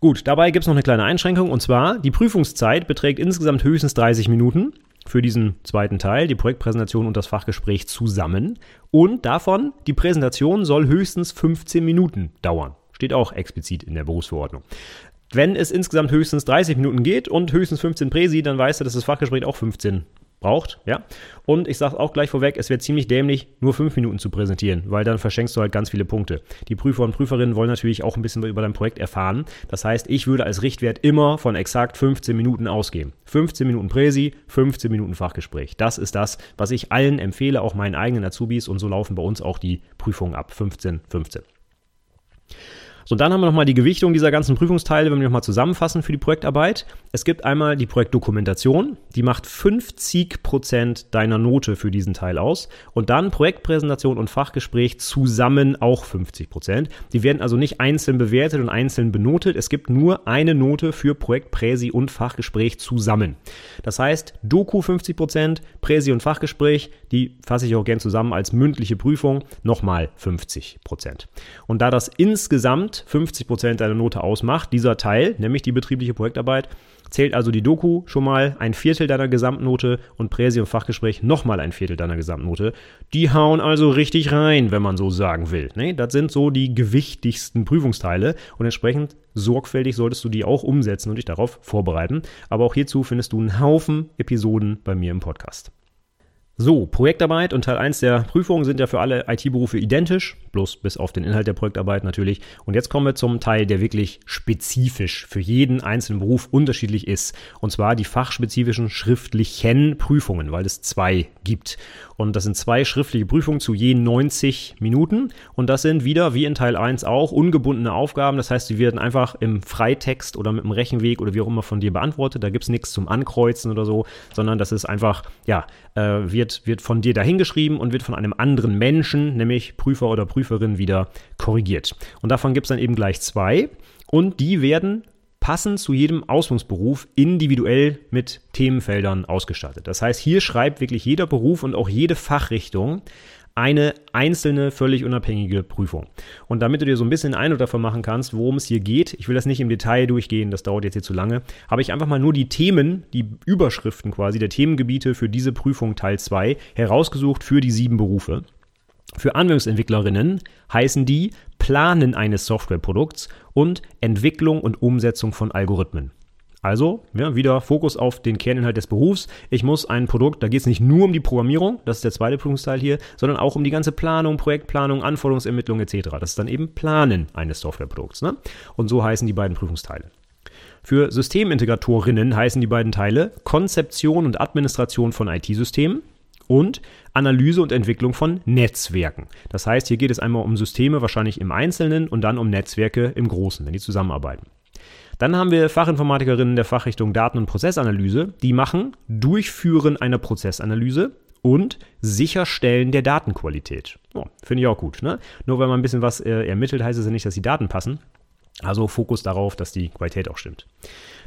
Gut, dabei gibt es noch eine kleine Einschränkung und zwar, die Prüfungszeit beträgt insgesamt höchstens 30 Minuten für diesen zweiten Teil, die Projektpräsentation und das Fachgespräch zusammen. Und davon, die Präsentation soll höchstens 15 Minuten dauern. Steht auch explizit in der Berufsverordnung. Wenn es insgesamt höchstens 30 Minuten geht und höchstens 15 Präsi, dann weißt du, dass das Fachgespräch auch 15 braucht, ja. Und ich sage auch gleich vorweg, es wird ziemlich dämlich, nur fünf Minuten zu präsentieren, weil dann verschenkst du halt ganz viele Punkte. Die Prüfer und Prüferinnen wollen natürlich auch ein bisschen über dein Projekt erfahren. Das heißt, ich würde als Richtwert immer von exakt 15 Minuten ausgehen. 15 Minuten Präsi, 15 Minuten Fachgespräch. Das ist das, was ich allen empfehle, auch meinen eigenen Azubis und so laufen bei uns auch die Prüfungen ab. 15, 15. So, dann haben wir nochmal die Gewichtung dieser ganzen Prüfungsteile, wenn wir nochmal zusammenfassen für die Projektarbeit. Es gibt einmal die Projektdokumentation, die macht 50 Prozent deiner Note für diesen Teil aus. Und dann Projektpräsentation und Fachgespräch zusammen auch 50 Prozent. Die werden also nicht einzeln bewertet und einzeln benotet. Es gibt nur eine Note für Projektpräsi und Fachgespräch zusammen. Das heißt, Doku 50 Prozent, Präsi und Fachgespräch, die fasse ich auch gern zusammen als mündliche Prüfung, nochmal 50 Prozent. Und da das insgesamt 50 Prozent deiner Note ausmacht, dieser Teil, nämlich die betriebliche Projektarbeit, zählt also die Doku schon mal ein Viertel deiner Gesamtnote und Präsi und Fachgespräch nochmal ein Viertel deiner Gesamtnote. Die hauen also richtig rein, wenn man so sagen will. Ne? Das sind so die gewichtigsten Prüfungsteile und entsprechend sorgfältig solltest du die auch umsetzen und dich darauf vorbereiten. Aber auch hierzu findest du einen Haufen Episoden bei mir im Podcast. So, Projektarbeit und Teil 1 der Prüfung sind ja für alle IT-Berufe identisch, bloß bis auf den Inhalt der Projektarbeit natürlich. Und jetzt kommen wir zum Teil, der wirklich spezifisch für jeden einzelnen Beruf unterschiedlich ist. Und zwar die fachspezifischen schriftlichen Prüfungen, weil es zwei gibt. Und das sind zwei schriftliche Prüfungen zu je 90 Minuten. Und das sind wieder, wie in Teil 1 auch, ungebundene Aufgaben. Das heißt, die werden einfach im Freitext oder mit dem Rechenweg oder wie auch immer von dir beantwortet. Da gibt es nichts zum Ankreuzen oder so, sondern das ist einfach, ja, äh, wird, wird von dir dahingeschrieben und wird von einem anderen Menschen, nämlich Prüfer oder Prüferin, wieder korrigiert. Und davon gibt es dann eben gleich zwei. Und die werden passend zu jedem Ausbildungsberuf individuell mit Themenfeldern ausgestattet. Das heißt, hier schreibt wirklich jeder Beruf und auch jede Fachrichtung eine einzelne, völlig unabhängige Prüfung. Und damit du dir so ein bisschen Eindruck davon machen kannst, worum es hier geht, ich will das nicht im Detail durchgehen, das dauert jetzt hier zu lange, habe ich einfach mal nur die Themen, die Überschriften quasi der Themengebiete für diese Prüfung Teil 2 herausgesucht für die sieben Berufe. Für Anwendungsentwicklerinnen heißen die Planen eines Softwareprodukts und Entwicklung und Umsetzung von Algorithmen. Also, ja, wieder Fokus auf den Kerninhalt des Berufs. Ich muss ein Produkt, da geht es nicht nur um die Programmierung, das ist der zweite Prüfungsteil hier, sondern auch um die ganze Planung, Projektplanung, Anforderungsermittlung etc. Das ist dann eben Planen eines Softwareprodukts. Ne? Und so heißen die beiden Prüfungsteile. Für Systemintegratorinnen heißen die beiden Teile Konzeption und Administration von IT-Systemen und Analyse und Entwicklung von Netzwerken. Das heißt, hier geht es einmal um Systeme wahrscheinlich im Einzelnen und dann um Netzwerke im Großen, wenn die zusammenarbeiten. Dann haben wir Fachinformatikerinnen der Fachrichtung Daten- und Prozessanalyse, die machen Durchführen einer Prozessanalyse und Sicherstellen der Datenqualität. Oh, Finde ich auch gut. Ne? Nur wenn man ein bisschen was äh, ermittelt, heißt es ja nicht, dass die Daten passen. Also Fokus darauf, dass die Qualität auch stimmt.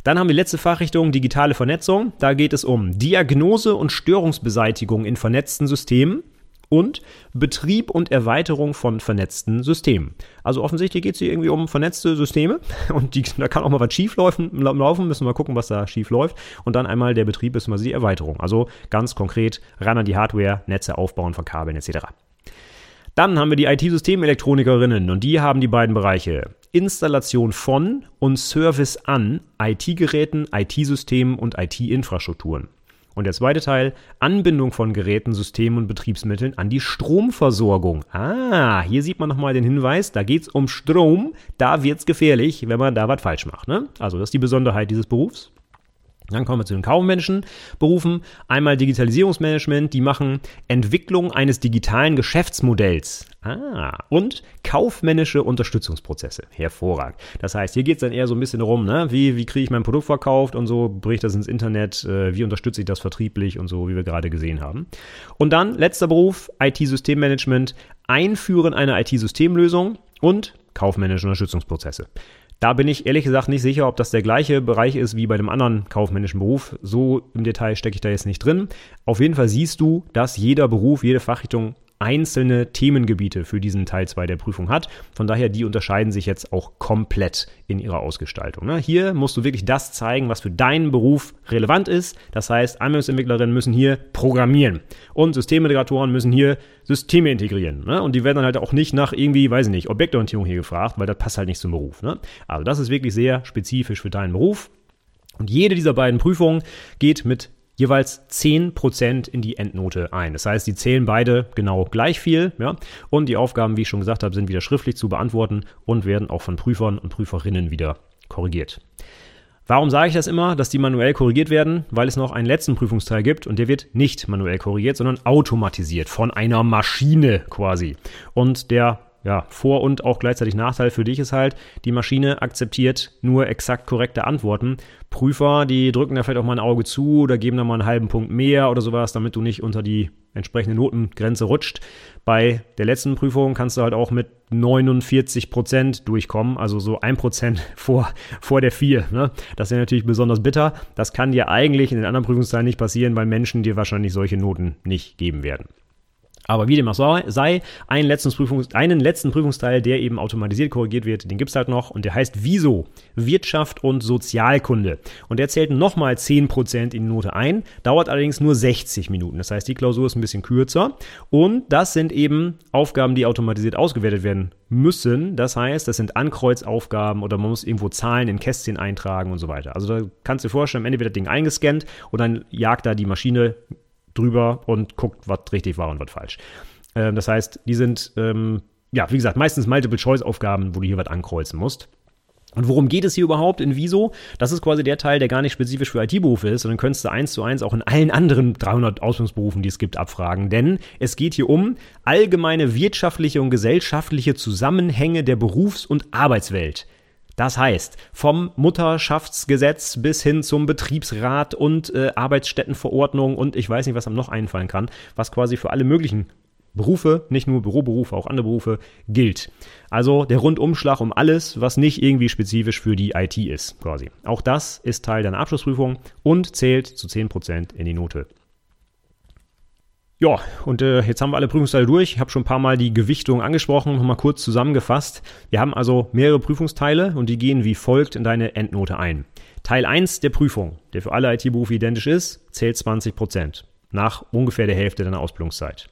Dann haben wir letzte Fachrichtung digitale Vernetzung. Da geht es um Diagnose und Störungsbeseitigung in vernetzten Systemen und Betrieb und Erweiterung von vernetzten Systemen. Also offensichtlich geht es hier irgendwie um vernetzte Systeme und die, da kann auch mal was schief laufen, müssen wir gucken, was da schief läuft und dann einmal der Betrieb ist mal die Erweiterung. Also ganz konkret ran an die Hardware, Netze aufbauen, verkabeln etc. Dann haben wir die IT-Systemelektronikerinnen und die haben die beiden Bereiche Installation von und Service an IT-Geräten, IT-Systemen und IT-Infrastrukturen. Und der zweite Teil, Anbindung von Geräten, Systemen und Betriebsmitteln an die Stromversorgung. Ah, hier sieht man nochmal den Hinweis, da geht es um Strom, da wird es gefährlich, wenn man da was falsch macht. Ne? Also das ist die Besonderheit dieses Berufs. Dann kommen wir zu den kaufmännischen Berufen. Einmal Digitalisierungsmanagement, die machen Entwicklung eines digitalen Geschäftsmodells. Ah, und kaufmännische Unterstützungsprozesse. Hervorragend. Das heißt, hier geht es dann eher so ein bisschen darum, ne? wie, wie kriege ich mein Produkt verkauft und so, bringe ich das ins Internet, äh, wie unterstütze ich das vertrieblich und so, wie wir gerade gesehen haben. Und dann letzter Beruf, IT-Systemmanagement, Einführen einer IT-Systemlösung und kaufmännische Unterstützungsprozesse. Da bin ich ehrlich gesagt nicht sicher, ob das der gleiche Bereich ist wie bei dem anderen kaufmännischen Beruf. So im Detail stecke ich da jetzt nicht drin. Auf jeden Fall siehst du, dass jeder Beruf, jede Fachrichtung einzelne Themengebiete für diesen Teil 2 der Prüfung hat. Von daher, die unterscheiden sich jetzt auch komplett in ihrer Ausgestaltung. Ne? Hier musst du wirklich das zeigen, was für deinen Beruf relevant ist. Das heißt, Anwendungsentwicklerinnen müssen hier programmieren und Systemintegratoren müssen hier Systeme integrieren. Ne? Und die werden dann halt auch nicht nach irgendwie, weiß ich nicht, Objektorientierung hier gefragt, weil das passt halt nicht zum Beruf. Ne? Also das ist wirklich sehr spezifisch für deinen Beruf. Und jede dieser beiden Prüfungen geht mit jeweils 10% in die Endnote ein. Das heißt, die zählen beide genau gleich viel. Ja? Und die Aufgaben, wie ich schon gesagt habe, sind wieder schriftlich zu beantworten und werden auch von Prüfern und Prüferinnen wieder korrigiert. Warum sage ich das immer, dass die manuell korrigiert werden? Weil es noch einen letzten Prüfungsteil gibt und der wird nicht manuell korrigiert, sondern automatisiert von einer Maschine quasi. Und der ja, Vor- und auch gleichzeitig Nachteil für dich ist halt, die Maschine akzeptiert nur exakt korrekte Antworten. Prüfer, die drücken da vielleicht auch mal ein Auge zu oder geben da mal einen halben Punkt mehr oder sowas, damit du nicht unter die entsprechende Notengrenze rutscht. Bei der letzten Prüfung kannst du halt auch mit 49 Prozent durchkommen, also so ein Prozent vor, vor der 4. Ne? Das wäre natürlich besonders bitter. Das kann dir eigentlich in den anderen Prüfungsteilen nicht passieren, weil Menschen dir wahrscheinlich solche Noten nicht geben werden. Aber wie dem auch sei, einen letzten, Prüfungs-, einen letzten Prüfungsteil, der eben automatisiert korrigiert wird, den gibt's halt noch und der heißt Wieso? Wirtschaft und Sozialkunde. Und der zählt nochmal 10% in die Note ein, dauert allerdings nur 60 Minuten. Das heißt, die Klausur ist ein bisschen kürzer und das sind eben Aufgaben, die automatisiert ausgewertet werden müssen. Das heißt, das sind Ankreuzaufgaben oder man muss irgendwo Zahlen in Kästchen eintragen und so weiter. Also da kannst du dir vorstellen, am Ende wird das Ding eingescannt und dann jagt da die Maschine drüber und guckt, was richtig war und was falsch. Ähm, das heißt, die sind, ähm, ja, wie gesagt, meistens Multiple-Choice-Aufgaben, wo du hier was ankreuzen musst. Und worum geht es hier überhaupt in Wieso? Das ist quasi der Teil, der gar nicht spezifisch für IT-Berufe ist, sondern könntest du eins zu eins auch in allen anderen 300 Ausbildungsberufen, die es gibt, abfragen. Denn es geht hier um allgemeine wirtschaftliche und gesellschaftliche Zusammenhänge der Berufs- und Arbeitswelt. Das heißt, vom Mutterschaftsgesetz bis hin zum Betriebsrat und äh, Arbeitsstättenverordnung und ich weiß nicht, was einem noch einfallen kann, was quasi für alle möglichen Berufe, nicht nur Büroberufe, auch andere Berufe, gilt. Also der Rundumschlag um alles, was nicht irgendwie spezifisch für die IT ist, quasi. Auch das ist Teil deiner Abschlussprüfung und zählt zu 10% in die Note. Ja, und äh, jetzt haben wir alle Prüfungsteile durch. Ich habe schon ein paar Mal die Gewichtung angesprochen, nochmal kurz zusammengefasst. Wir haben also mehrere Prüfungsteile und die gehen wie folgt in deine Endnote ein. Teil 1 der Prüfung, der für alle IT-Berufe identisch ist, zählt 20 Prozent nach ungefähr der Hälfte deiner Ausbildungszeit.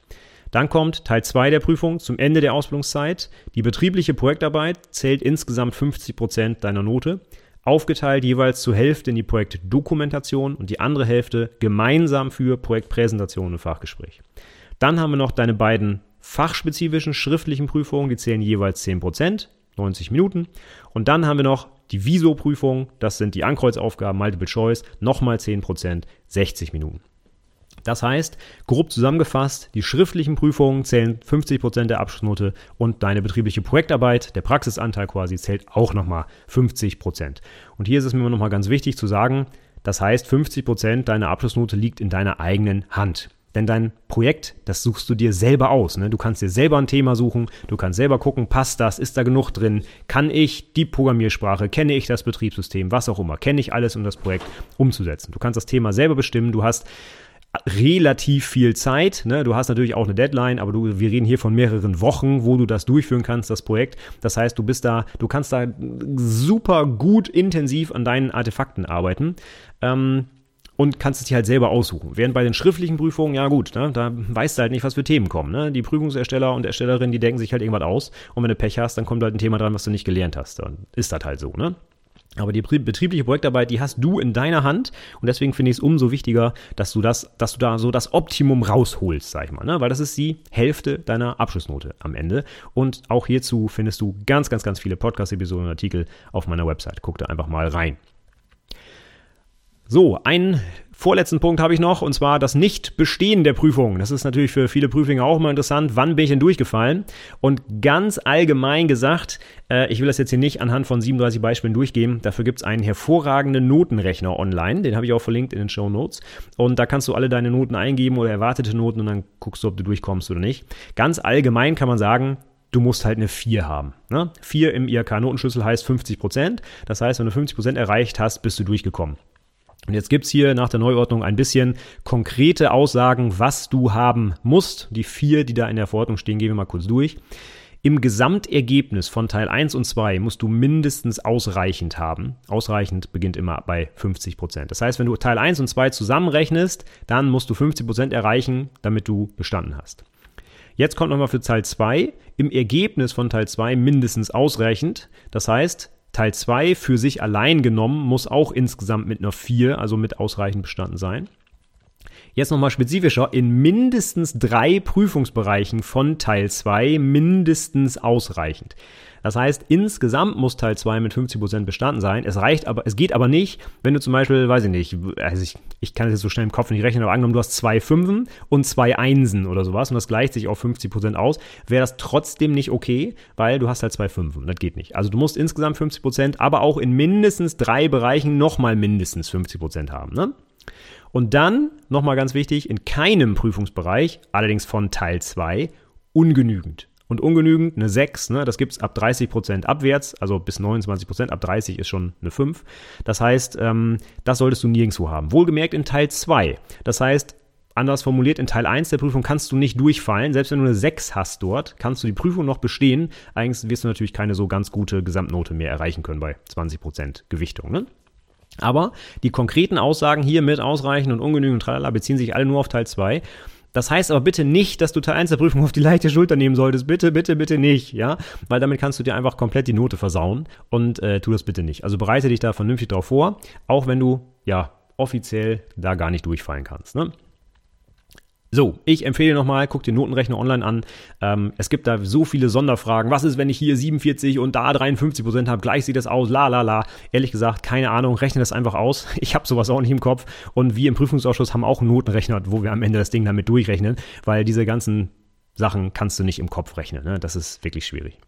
Dann kommt Teil 2 der Prüfung zum Ende der Ausbildungszeit. Die betriebliche Projektarbeit zählt insgesamt 50 Prozent deiner Note aufgeteilt jeweils zur Hälfte in die Projektdokumentation und die andere Hälfte gemeinsam für Projektpräsentation und Fachgespräch. Dann haben wir noch deine beiden fachspezifischen schriftlichen Prüfungen, die zählen jeweils 10%, 90 Minuten. Und dann haben wir noch die Viso-Prüfung, das sind die Ankreuzaufgaben, Multiple Choice, nochmal 10%, 60 Minuten. Das heißt, grob zusammengefasst, die schriftlichen Prüfungen zählen 50% der Abschlussnote und deine betriebliche Projektarbeit, der Praxisanteil quasi, zählt auch nochmal 50%. Und hier ist es mir nochmal ganz wichtig zu sagen, das heißt, 50% deiner Abschlussnote liegt in deiner eigenen Hand. Denn dein Projekt, das suchst du dir selber aus. Ne? Du kannst dir selber ein Thema suchen, du kannst selber gucken, passt das, ist da genug drin, kann ich die Programmiersprache, kenne ich das Betriebssystem, was auch immer, kenne ich alles, um das Projekt umzusetzen. Du kannst das Thema selber bestimmen, du hast relativ viel Zeit. Ne? Du hast natürlich auch eine Deadline, aber du, wir reden hier von mehreren Wochen, wo du das durchführen kannst, das Projekt. Das heißt, du bist da, du kannst da super gut intensiv an deinen Artefakten arbeiten. Ähm, und kannst es dir halt selber aussuchen. Während bei den schriftlichen Prüfungen, ja gut, ne, da weißt du halt nicht, was für Themen kommen. Ne? Die Prüfungsersteller und Erstellerinnen, die denken sich halt irgendwas aus und wenn du Pech hast, dann kommt halt ein Thema dran, was du nicht gelernt hast. Dann ist das halt so, ne? Aber die betriebliche Projektarbeit, die hast du in deiner Hand und deswegen finde ich es umso wichtiger, dass du das, dass du da so das Optimum rausholst, sag ich mal, ne? weil das ist die Hälfte deiner Abschlussnote am Ende. Und auch hierzu findest du ganz, ganz, ganz viele Podcast-Episoden und Artikel auf meiner Website. Guck da einfach mal rein. So, ein vorletzten Punkt habe ich noch, und zwar das Nicht-Bestehen der Prüfung. Das ist natürlich für viele Prüflinge auch mal interessant. Wann bin ich denn durchgefallen? Und ganz allgemein gesagt, äh, ich will das jetzt hier nicht anhand von 37 Beispielen durchgehen. Dafür gibt es einen hervorragenden Notenrechner online. Den habe ich auch verlinkt in den Show Notes. Und da kannst du alle deine Noten eingeben oder erwartete Noten und dann guckst du, ob du durchkommst oder nicht. Ganz allgemein kann man sagen, du musst halt eine 4 haben. Ne? 4 im IHK-Notenschlüssel heißt 50 Prozent. Das heißt, wenn du 50 Prozent erreicht hast, bist du durchgekommen. Und jetzt gibt's hier nach der Neuordnung ein bisschen konkrete Aussagen, was du haben musst. Die vier, die da in der Verordnung stehen, gehen wir mal kurz durch. Im Gesamtergebnis von Teil 1 und 2 musst du mindestens ausreichend haben. Ausreichend beginnt immer bei 50 Prozent. Das heißt, wenn du Teil 1 und 2 zusammenrechnest, dann musst du 50 Prozent erreichen, damit du bestanden hast. Jetzt kommt nochmal für Teil 2 im Ergebnis von Teil 2 mindestens ausreichend. Das heißt, Teil 2 für sich allein genommen muss auch insgesamt mit einer 4, also mit ausreichend bestanden sein. Jetzt nochmal spezifischer, in mindestens drei Prüfungsbereichen von Teil 2 mindestens ausreichend. Das heißt, insgesamt muss Teil 2 mit 50% bestanden sein. Es reicht aber, es geht aber nicht, wenn du zum Beispiel, weiß ich nicht, also ich, ich kann das jetzt so schnell im Kopf nicht rechnen, aber angenommen, du hast zwei Fünfen und zwei Einsen oder sowas und das gleicht sich auf 50% aus, wäre das trotzdem nicht okay, weil du hast halt zwei Fünfen. Das geht nicht. Also du musst insgesamt 50%, aber auch in mindestens drei Bereichen nochmal mindestens 50% haben. Ne? Und dann, nochmal ganz wichtig, in keinem Prüfungsbereich, allerdings von Teil 2, ungenügend und ungenügend eine 6, ne, das gibt's ab 30% abwärts, also bis 29%, ab 30 ist schon eine 5. Das heißt, ähm, das solltest du nirgendwo haben. Wohlgemerkt in Teil 2. Das heißt, anders formuliert, in Teil 1 der Prüfung kannst du nicht durchfallen. Selbst wenn du eine 6 hast dort, kannst du die Prüfung noch bestehen. Eigentlich wirst du natürlich keine so ganz gute Gesamtnote mehr erreichen können bei 20% Gewichtung. Ne? Aber die konkreten Aussagen hier mit ausreichend und ungenügend tralala beziehen sich alle nur auf Teil 2. Das heißt aber bitte nicht, dass du Teil 1 der Prüfung auf die leichte Schulter nehmen solltest. Bitte, bitte, bitte nicht, ja? Weil damit kannst du dir einfach komplett die Note versauen und äh, tu das bitte nicht. Also bereite dich da vernünftig drauf vor, auch wenn du, ja, offiziell da gar nicht durchfallen kannst, ne? So, ich empfehle nochmal, guck dir Notenrechner online an. Ähm, es gibt da so viele Sonderfragen. Was ist, wenn ich hier 47 und da 53 Prozent habe? Gleich sieht das aus, la la la. Ehrlich gesagt, keine Ahnung, rechne das einfach aus. Ich habe sowas auch nicht im Kopf. Und wir im Prüfungsausschuss haben auch einen Notenrechner, wo wir am Ende das Ding damit durchrechnen, weil diese ganzen Sachen kannst du nicht im Kopf rechnen. Ne? Das ist wirklich schwierig.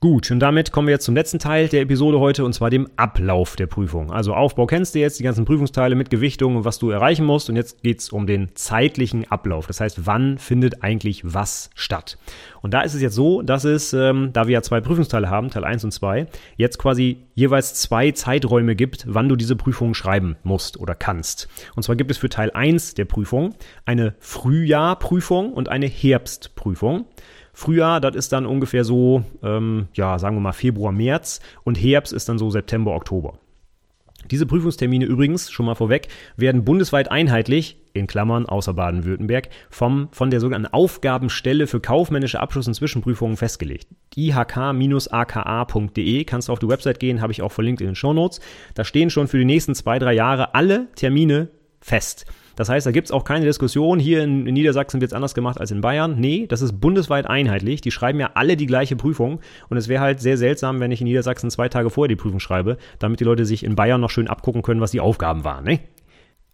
Gut, und damit kommen wir jetzt zum letzten Teil der Episode heute und zwar dem Ablauf der Prüfung. Also Aufbau kennst du jetzt, die ganzen Prüfungsteile mit Gewichtung und was du erreichen musst und jetzt geht's um den zeitlichen Ablauf. Das heißt, wann findet eigentlich was statt? Und da ist es jetzt so, dass es, ähm, da wir ja zwei Prüfungsteile haben, Teil 1 und 2, jetzt quasi jeweils zwei Zeiträume gibt, wann du diese Prüfung schreiben musst oder kannst. Und zwar gibt es für Teil 1 der Prüfung eine Frühjahrprüfung und eine Herbstprüfung. Frühjahr, das ist dann ungefähr so, ähm, ja, sagen wir mal Februar, März und Herbst ist dann so September, Oktober. Diese Prüfungstermine übrigens, schon mal vorweg, werden bundesweit einheitlich, in Klammern außer Baden-Württemberg, von der sogenannten Aufgabenstelle für kaufmännische Abschluss- und Zwischenprüfungen festgelegt. ihk-aka.de kannst du auf die Website gehen, habe ich auch verlinkt in den Show Notes. Da stehen schon für die nächsten zwei, drei Jahre alle Termine fest. Das heißt, da gibt es auch keine Diskussion, hier in, Niedersachsen wird es anders gemacht als in Bayern. Nee, das ist bundesweit einheitlich. Die schreiben ja alle die gleiche Prüfung. Und es wäre halt sehr seltsam, wenn ich in Niedersachsen zwei Tage vorher die Prüfung schreibe, damit die Leute sich in Bayern noch schön abgucken können, was die Aufgaben waren. Ne?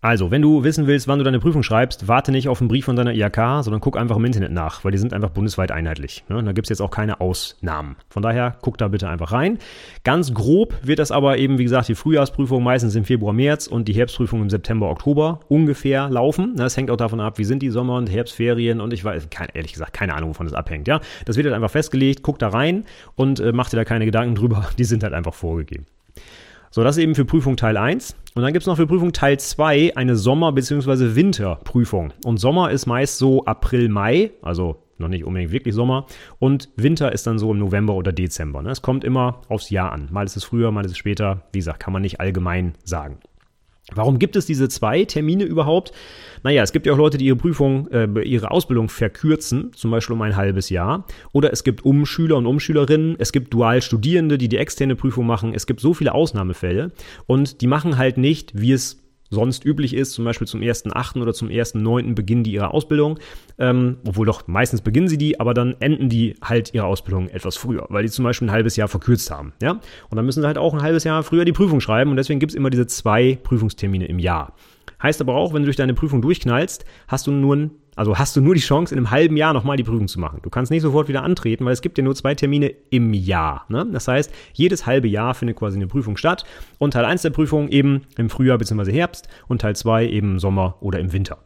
Also, wenn du wissen willst, wann du deine Prüfung schreibst, warte nicht auf einen Brief von deiner IHK, sondern guck einfach im Internet nach, weil die sind einfach bundesweit einheitlich. Ne? Da gibt es jetzt auch keine Ausnahmen. Von daher, guck da bitte einfach rein. Ganz grob wird das aber eben, wie gesagt, die Frühjahrsprüfung meistens im Februar, März und die Herbstprüfung im September, Oktober ungefähr laufen. Das hängt auch davon ab, wie sind die Sommer- und Herbstferien und ich weiß, kein, ehrlich gesagt, keine Ahnung, wovon das abhängt. Ja, Das wird halt einfach festgelegt, guck da rein und äh, mach dir da keine Gedanken drüber. Die sind halt einfach vorgegeben. So, das ist eben für Prüfung Teil 1. Und dann gibt es noch für Prüfung Teil 2 eine Sommer- bzw. Winterprüfung. Und Sommer ist meist so April, Mai, also noch nicht unbedingt wirklich Sommer. Und Winter ist dann so im November oder Dezember. Ne? Es kommt immer aufs Jahr an. Mal ist es früher, mal ist es später. Wie gesagt, kann man nicht allgemein sagen. Warum gibt es diese zwei Termine überhaupt? Naja, es gibt ja auch Leute, die ihre Prüfung, äh, ihre Ausbildung verkürzen, zum Beispiel um ein halbes Jahr. Oder es gibt Umschüler und Umschülerinnen, es gibt Dualstudierende, die die externe Prüfung machen. Es gibt so viele Ausnahmefälle und die machen halt nicht, wie es sonst üblich ist, zum Beispiel zum 1.8. oder zum 1.9. beginnen die ihre Ausbildung, ähm, obwohl doch meistens beginnen sie die, aber dann enden die halt ihre Ausbildung etwas früher, weil die zum Beispiel ein halbes Jahr verkürzt haben. Ja? Und dann müssen sie halt auch ein halbes Jahr früher die Prüfung schreiben und deswegen gibt es immer diese zwei Prüfungstermine im Jahr. Heißt aber auch, wenn du durch deine Prüfung durchknallst, hast du nur ein also hast du nur die Chance, in einem halben Jahr nochmal die Prüfung zu machen. Du kannst nicht sofort wieder antreten, weil es gibt ja nur zwei Termine im Jahr. Ne? Das heißt, jedes halbe Jahr findet quasi eine Prüfung statt. Und Teil 1 der Prüfung eben im Frühjahr bzw. Herbst und Teil 2 eben im Sommer oder im Winter.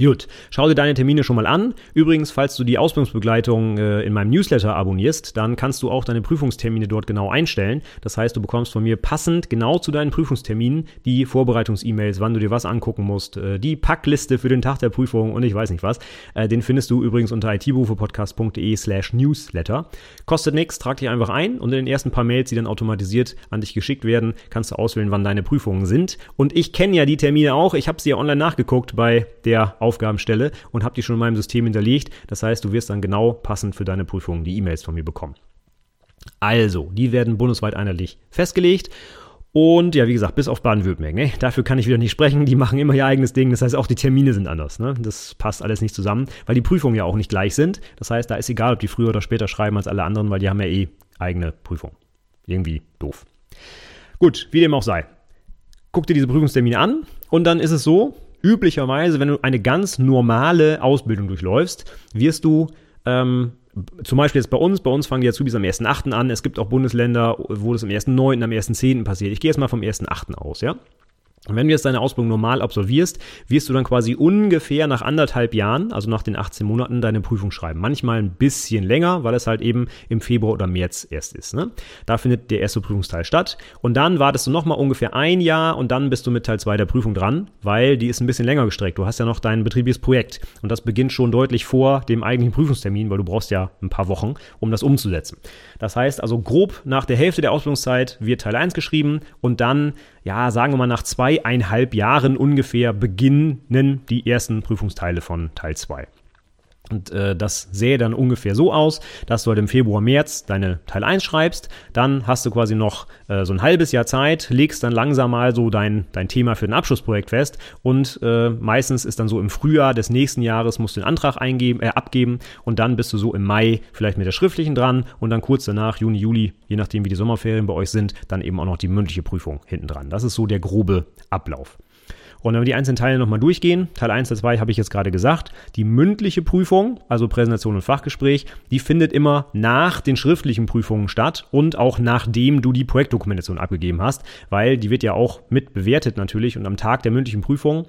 Gut, schau dir deine Termine schon mal an. Übrigens, falls du die Ausbildungsbegleitung äh, in meinem Newsletter abonnierst, dann kannst du auch deine Prüfungstermine dort genau einstellen. Das heißt, du bekommst von mir passend genau zu deinen Prüfungsterminen die Vorbereitungs-E-Mails, wann du dir was angucken musst, äh, die Packliste für den Tag der Prüfung und ich weiß nicht was. Äh, den findest du übrigens unter itberufepodcast.de slash newsletter. Kostet nichts, trag dich einfach ein und in den ersten paar Mails, die dann automatisiert an dich geschickt werden, kannst du auswählen, wann deine Prüfungen sind. Und ich kenne ja die Termine auch. Ich habe sie ja online nachgeguckt bei der Aufgabenstelle und habe die schon in meinem System hinterlegt. Das heißt, du wirst dann genau passend für deine Prüfungen die E-Mails von mir bekommen. Also, die werden bundesweit einheitlich festgelegt. Und ja, wie gesagt, bis auf Baden-Württemberg. Ne? Dafür kann ich wieder nicht sprechen. Die machen immer ihr eigenes Ding. Das heißt, auch die Termine sind anders. Ne? Das passt alles nicht zusammen, weil die Prüfungen ja auch nicht gleich sind. Das heißt, da ist egal, ob die früher oder später schreiben als alle anderen, weil die haben ja eh eigene Prüfung. Irgendwie doof. Gut, wie dem auch sei. Guck dir diese Prüfungstermine an und dann ist es so, üblicherweise, wenn du eine ganz normale Ausbildung durchläufst, wirst du ähm, zum Beispiel jetzt bei uns, bei uns fangen die Azubis am 1.8. an. Es gibt auch Bundesländer, wo das am 1.9., am 1.10. passiert. Ich gehe jetzt mal vom 1.8. aus, ja? Und wenn du jetzt deine Ausbildung normal absolvierst, wirst du dann quasi ungefähr nach anderthalb Jahren, also nach den 18 Monaten, deine Prüfung schreiben. Manchmal ein bisschen länger, weil es halt eben im Februar oder März erst ist. Ne? Da findet der erste Prüfungsteil statt. Und dann wartest du nochmal ungefähr ein Jahr und dann bist du mit Teil 2 der Prüfung dran, weil die ist ein bisschen länger gestreckt. Du hast ja noch dein betriebliches Projekt und das beginnt schon deutlich vor dem eigentlichen Prüfungstermin, weil du brauchst ja ein paar Wochen, um das umzusetzen. Das heißt also grob nach der Hälfte der Ausbildungszeit wird Teil 1 geschrieben und dann ja, sagen wir mal, nach zweieinhalb Jahren ungefähr beginnen die ersten Prüfungsteile von Teil 2. Und äh, das sähe dann ungefähr so aus, dass du halt im Februar, März deine Teil 1 schreibst, dann hast du quasi noch äh, so ein halbes Jahr Zeit, legst dann langsam mal so dein, dein Thema für ein Abschlussprojekt fest und äh, meistens ist dann so im Frühjahr des nächsten Jahres musst du den Antrag eingeben, äh, abgeben und dann bist du so im Mai vielleicht mit der schriftlichen dran und dann kurz danach, Juni, Juli, je nachdem wie die Sommerferien bei euch sind, dann eben auch noch die mündliche Prüfung hinten dran. Das ist so der grobe Ablauf. Und wenn wir die einzelnen Teile nochmal durchgehen, Teil 1, Teil 2 habe ich jetzt gerade gesagt, die mündliche Prüfung, also Präsentation und Fachgespräch, die findet immer nach den schriftlichen Prüfungen statt und auch nachdem du die Projektdokumentation abgegeben hast, weil die wird ja auch mit bewertet natürlich und am Tag der mündlichen Prüfung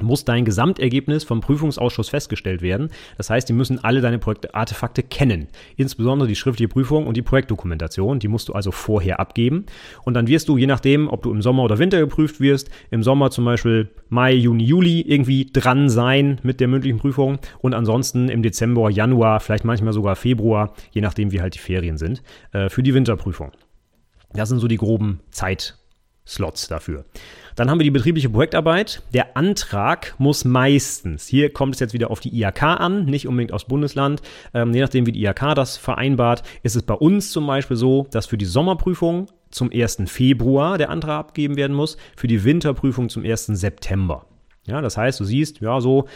muss dein Gesamtergebnis vom Prüfungsausschuss festgestellt werden. Das heißt, die müssen alle deine Projektartefakte kennen. Insbesondere die schriftliche Prüfung und die Projektdokumentation. Die musst du also vorher abgeben. Und dann wirst du, je nachdem, ob du im Sommer oder Winter geprüft wirst, im Sommer zum Beispiel Mai, Juni, Juli irgendwie dran sein mit der mündlichen Prüfung und ansonsten im Dezember, Januar, vielleicht manchmal sogar Februar, je nachdem, wie halt die Ferien sind, äh, für die Winterprüfung. Das sind so die groben Zeitslots dafür. Dann haben wir die betriebliche Projektarbeit. Der Antrag muss meistens, hier kommt es jetzt wieder auf die IHK an, nicht unbedingt aus Bundesland, ähm, je nachdem wie die IHK das vereinbart, ist es bei uns zum Beispiel so, dass für die Sommerprüfung zum 1. Februar der Antrag abgegeben werden muss, für die Winterprüfung zum 1. September. Ja, das heißt, du siehst, ja, so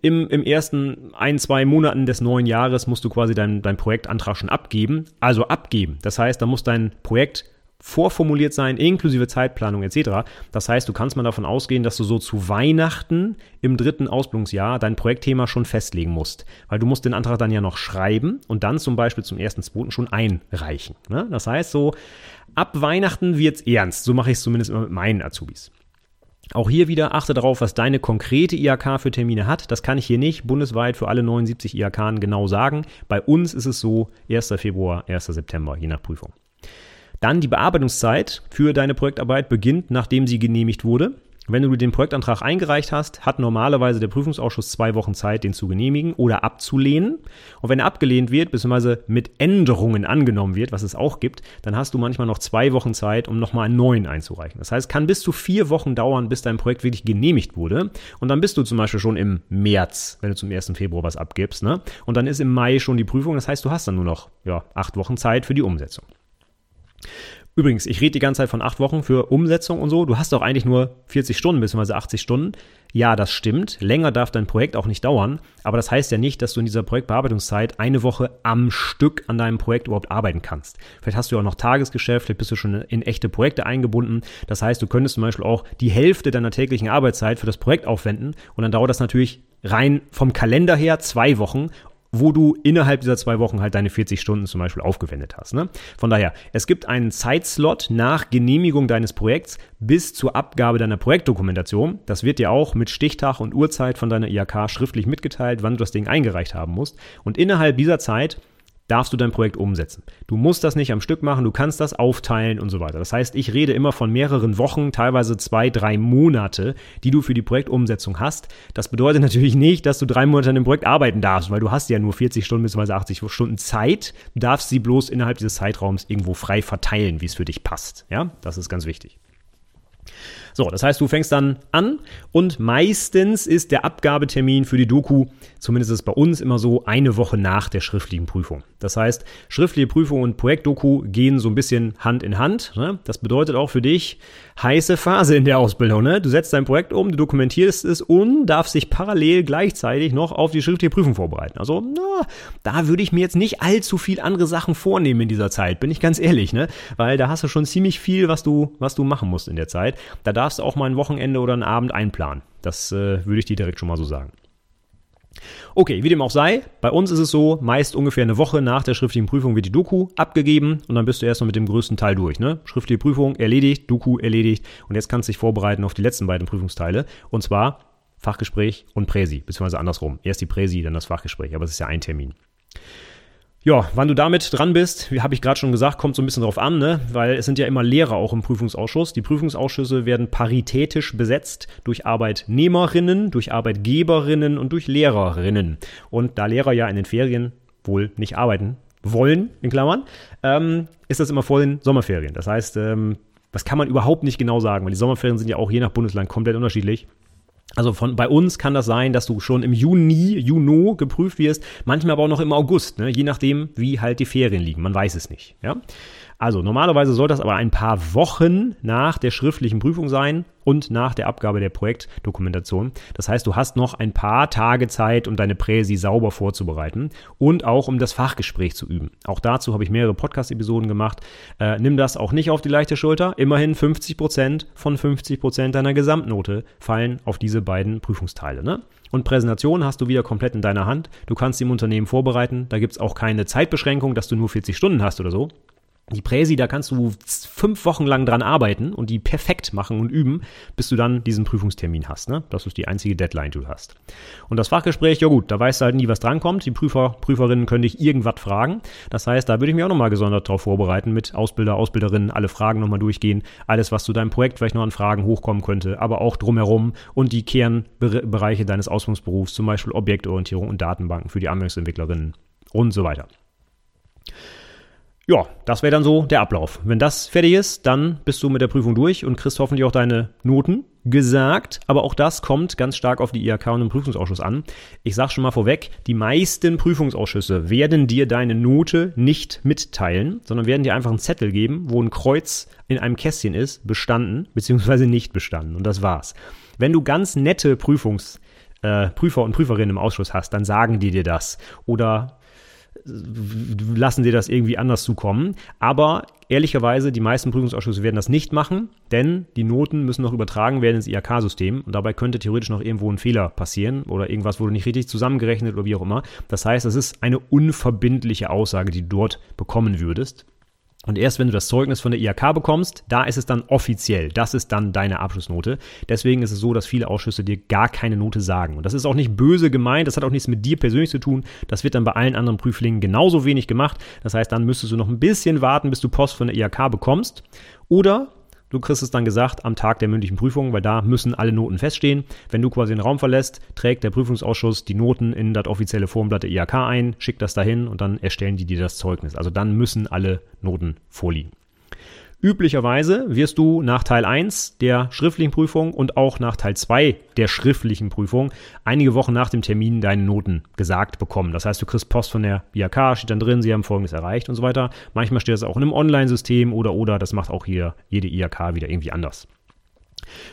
im, im ersten ein, zwei Monaten des neuen Jahres musst du quasi deinen dein Projektantrag schon abgeben. Also abgeben. Das heißt, da muss dein Projekt vorformuliert sein, inklusive Zeitplanung etc. Das heißt, du kannst mal davon ausgehen, dass du so zu Weihnachten im dritten Ausbildungsjahr dein Projektthema schon festlegen musst. Weil du musst den Antrag dann ja noch schreiben und dann zum Beispiel zum ersten, zweiten schon einreichen. Ne? Das heißt, so ab Weihnachten wird's ernst. So mache ich es zumindest immer mit meinen Azubis. Auch hier wieder achte darauf, was deine konkrete IHK für Termine hat. Das kann ich hier nicht bundesweit für alle 79 IHK genau sagen. Bei uns ist es so 1. Februar, 1. September, je nach Prüfung. Dann die Bearbeitungszeit für deine Projektarbeit beginnt, nachdem sie genehmigt wurde. Wenn du den Projektantrag eingereicht hast, hat normalerweise der Prüfungsausschuss zwei Wochen Zeit, den zu genehmigen oder abzulehnen. Und wenn er abgelehnt wird, beziehungsweise mit Änderungen angenommen wird, was es auch gibt, dann hast du manchmal noch zwei Wochen Zeit, um nochmal einen neuen einzureichen. Das heißt, kann bis zu vier Wochen dauern, bis dein Projekt wirklich genehmigt wurde. Und dann bist du zum Beispiel schon im März, wenn du zum 1. Februar was abgibst. Ne? Und dann ist im Mai schon die Prüfung. Das heißt, du hast dann nur noch ja, acht Wochen Zeit für die Umsetzung. Übrigens, ich rede die ganze Zeit von acht Wochen für Umsetzung und so. Du hast doch eigentlich nur 40 Stunden bzw. 80 Stunden. Ja, das stimmt. Länger darf dein Projekt auch nicht dauern. Aber das heißt ja nicht, dass du in dieser Projektbearbeitungszeit eine Woche am Stück an deinem Projekt überhaupt arbeiten kannst. Vielleicht hast du ja auch noch Tagesgeschäft, vielleicht bist du schon in echte Projekte eingebunden. Das heißt, du könntest zum Beispiel auch die Hälfte deiner täglichen Arbeitszeit für das Projekt aufwenden. Und dann dauert das natürlich rein vom Kalender her zwei Wochen wo du innerhalb dieser zwei Wochen halt deine 40 Stunden zum Beispiel aufgewendet hast. Ne? Von daher, es gibt einen Zeitslot nach Genehmigung deines Projekts bis zur Abgabe deiner Projektdokumentation. Das wird dir auch mit Stichtag und Uhrzeit von deiner IHK schriftlich mitgeteilt, wann du das Ding eingereicht haben musst. Und innerhalb dieser Zeit darfst du dein Projekt umsetzen. Du musst das nicht am Stück machen, du kannst das aufteilen und so weiter. Das heißt, ich rede immer von mehreren Wochen, teilweise zwei, drei Monate, die du für die Projektumsetzung hast. Das bedeutet natürlich nicht, dass du drei Monate an dem Projekt arbeiten darfst, weil du hast ja nur 40 Stunden bzw. 80 Stunden Zeit. Du darfst sie bloß innerhalb dieses Zeitraums irgendwo frei verteilen, wie es für dich passt. Ja, das ist ganz wichtig. So, das heißt, du fängst dann an und meistens ist der Abgabetermin für die Doku, zumindest ist bei uns immer so, eine Woche nach der schriftlichen Prüfung. Das heißt, schriftliche Prüfung und Projektdoku gehen so ein bisschen Hand in Hand. Ne? Das bedeutet auch für dich heiße Phase in der Ausbildung. Ne? Du setzt dein Projekt um, du dokumentierst es und darfst dich parallel gleichzeitig noch auf die schriftliche Prüfung vorbereiten. Also, na, da würde ich mir jetzt nicht allzu viel andere Sachen vornehmen in dieser Zeit, bin ich ganz ehrlich, ne? Weil da hast du schon ziemlich viel, was du, was du machen musst in der Zeit. Da darfst du auch mal ein Wochenende oder einen Abend einplanen. Das äh, würde ich dir direkt schon mal so sagen. Okay, wie dem auch sei, bei uns ist es so, meist ungefähr eine Woche nach der schriftlichen Prüfung wird die Doku abgegeben und dann bist du erst noch mit dem größten Teil durch. Ne? Schriftliche Prüfung erledigt, Doku erledigt und jetzt kannst du dich vorbereiten auf die letzten beiden Prüfungsteile und zwar Fachgespräch und Präsi, beziehungsweise andersrum. Erst die Präsi, dann das Fachgespräch, aber es ist ja ein Termin. Ja, wann du damit dran bist, wie habe ich gerade schon gesagt, kommt so ein bisschen drauf an, ne? weil es sind ja immer Lehrer auch im Prüfungsausschuss. Die Prüfungsausschüsse werden paritätisch besetzt durch Arbeitnehmerinnen, durch Arbeitgeberinnen und durch Lehrerinnen. Und da Lehrer ja in den Ferien wohl nicht arbeiten wollen, in Klammern, ähm, ist das immer vor den Sommerferien. Das heißt, ähm, das kann man überhaupt nicht genau sagen, weil die Sommerferien sind ja auch je nach Bundesland komplett unterschiedlich. Also von bei uns kann das sein, dass du schon im Juni, Juno geprüft wirst, manchmal aber auch noch im August, ne? je nachdem, wie halt die Ferien liegen. Man weiß es nicht. Ja? Also normalerweise soll das aber ein paar Wochen nach der schriftlichen Prüfung sein und nach der Abgabe der Projektdokumentation. Das heißt, du hast noch ein paar Tage Zeit, um deine Präsi sauber vorzubereiten und auch um das Fachgespräch zu üben. Auch dazu habe ich mehrere Podcast-Episoden gemacht. Äh, nimm das auch nicht auf die leichte Schulter. Immerhin 50 Prozent von 50 Prozent deiner Gesamtnote fallen auf diese beiden Prüfungsteile. Ne? Und Präsentation hast du wieder komplett in deiner Hand. Du kannst sie im Unternehmen vorbereiten. Da gibt es auch keine Zeitbeschränkung, dass du nur 40 Stunden hast oder so. Die Präsi, da kannst du fünf Wochen lang dran arbeiten und die perfekt machen und üben, bis du dann diesen Prüfungstermin hast. Ne? Das ist die einzige Deadline, die du hast. Und das Fachgespräch, ja gut, da weißt du halt nie, was drankommt. Die Prüfer, Prüferinnen können dich irgendwas fragen. Das heißt, da würde ich mich auch nochmal gesondert drauf vorbereiten, mit Ausbilder, Ausbilderinnen, alle Fragen nochmal durchgehen. Alles, was zu deinem Projekt vielleicht noch an Fragen hochkommen könnte, aber auch drumherum und die Kernbereiche deines Ausbildungsberufs, zum Beispiel Objektorientierung und Datenbanken für die Anwendungsentwicklerinnen und so weiter. Ja, das wäre dann so der Ablauf. Wenn das fertig ist, dann bist du mit der Prüfung durch und kriegst hoffentlich auch deine Noten gesagt. Aber auch das kommt ganz stark auf die IHK und den Prüfungsausschuss an. Ich sage schon mal vorweg, die meisten Prüfungsausschüsse werden dir deine Note nicht mitteilen, sondern werden dir einfach einen Zettel geben, wo ein Kreuz in einem Kästchen ist, bestanden bzw. nicht bestanden. Und das war's. Wenn du ganz nette Prüfungs äh, Prüfer und Prüferinnen im Ausschuss hast, dann sagen die dir das. Oder lassen dir das irgendwie anders zukommen. Aber ehrlicherweise, die meisten Prüfungsausschüsse werden das nicht machen, denn die Noten müssen noch übertragen werden ins IHK-System und dabei könnte theoretisch noch irgendwo ein Fehler passieren oder irgendwas wurde nicht richtig zusammengerechnet oder wie auch immer. Das heißt, es ist eine unverbindliche Aussage, die du dort bekommen würdest. Und erst wenn du das Zeugnis von der IHK bekommst, da ist es dann offiziell. Das ist dann deine Abschlussnote. Deswegen ist es so, dass viele Ausschüsse dir gar keine Note sagen. Und das ist auch nicht böse gemeint. Das hat auch nichts mit dir persönlich zu tun. Das wird dann bei allen anderen Prüflingen genauso wenig gemacht. Das heißt, dann müsstest du noch ein bisschen warten, bis du Post von der IHK bekommst. Oder Du kriegst es dann gesagt am Tag der mündlichen Prüfung, weil da müssen alle Noten feststehen. Wenn du quasi den Raum verlässt, trägt der Prüfungsausschuss die Noten in das offizielle Formblatt der IHK ein, schickt das dahin und dann erstellen die dir das Zeugnis. Also dann müssen alle Noten vorliegen. Üblicherweise wirst du nach Teil 1 der schriftlichen Prüfung und auch nach Teil 2 der schriftlichen Prüfung einige Wochen nach dem Termin deine Noten gesagt bekommen. Das heißt, du kriegst Post von der IHK, steht dann drin, sie haben Folgendes erreicht und so weiter. Manchmal steht das auch in einem Online-System oder oder, das macht auch hier jede IHK wieder irgendwie anders.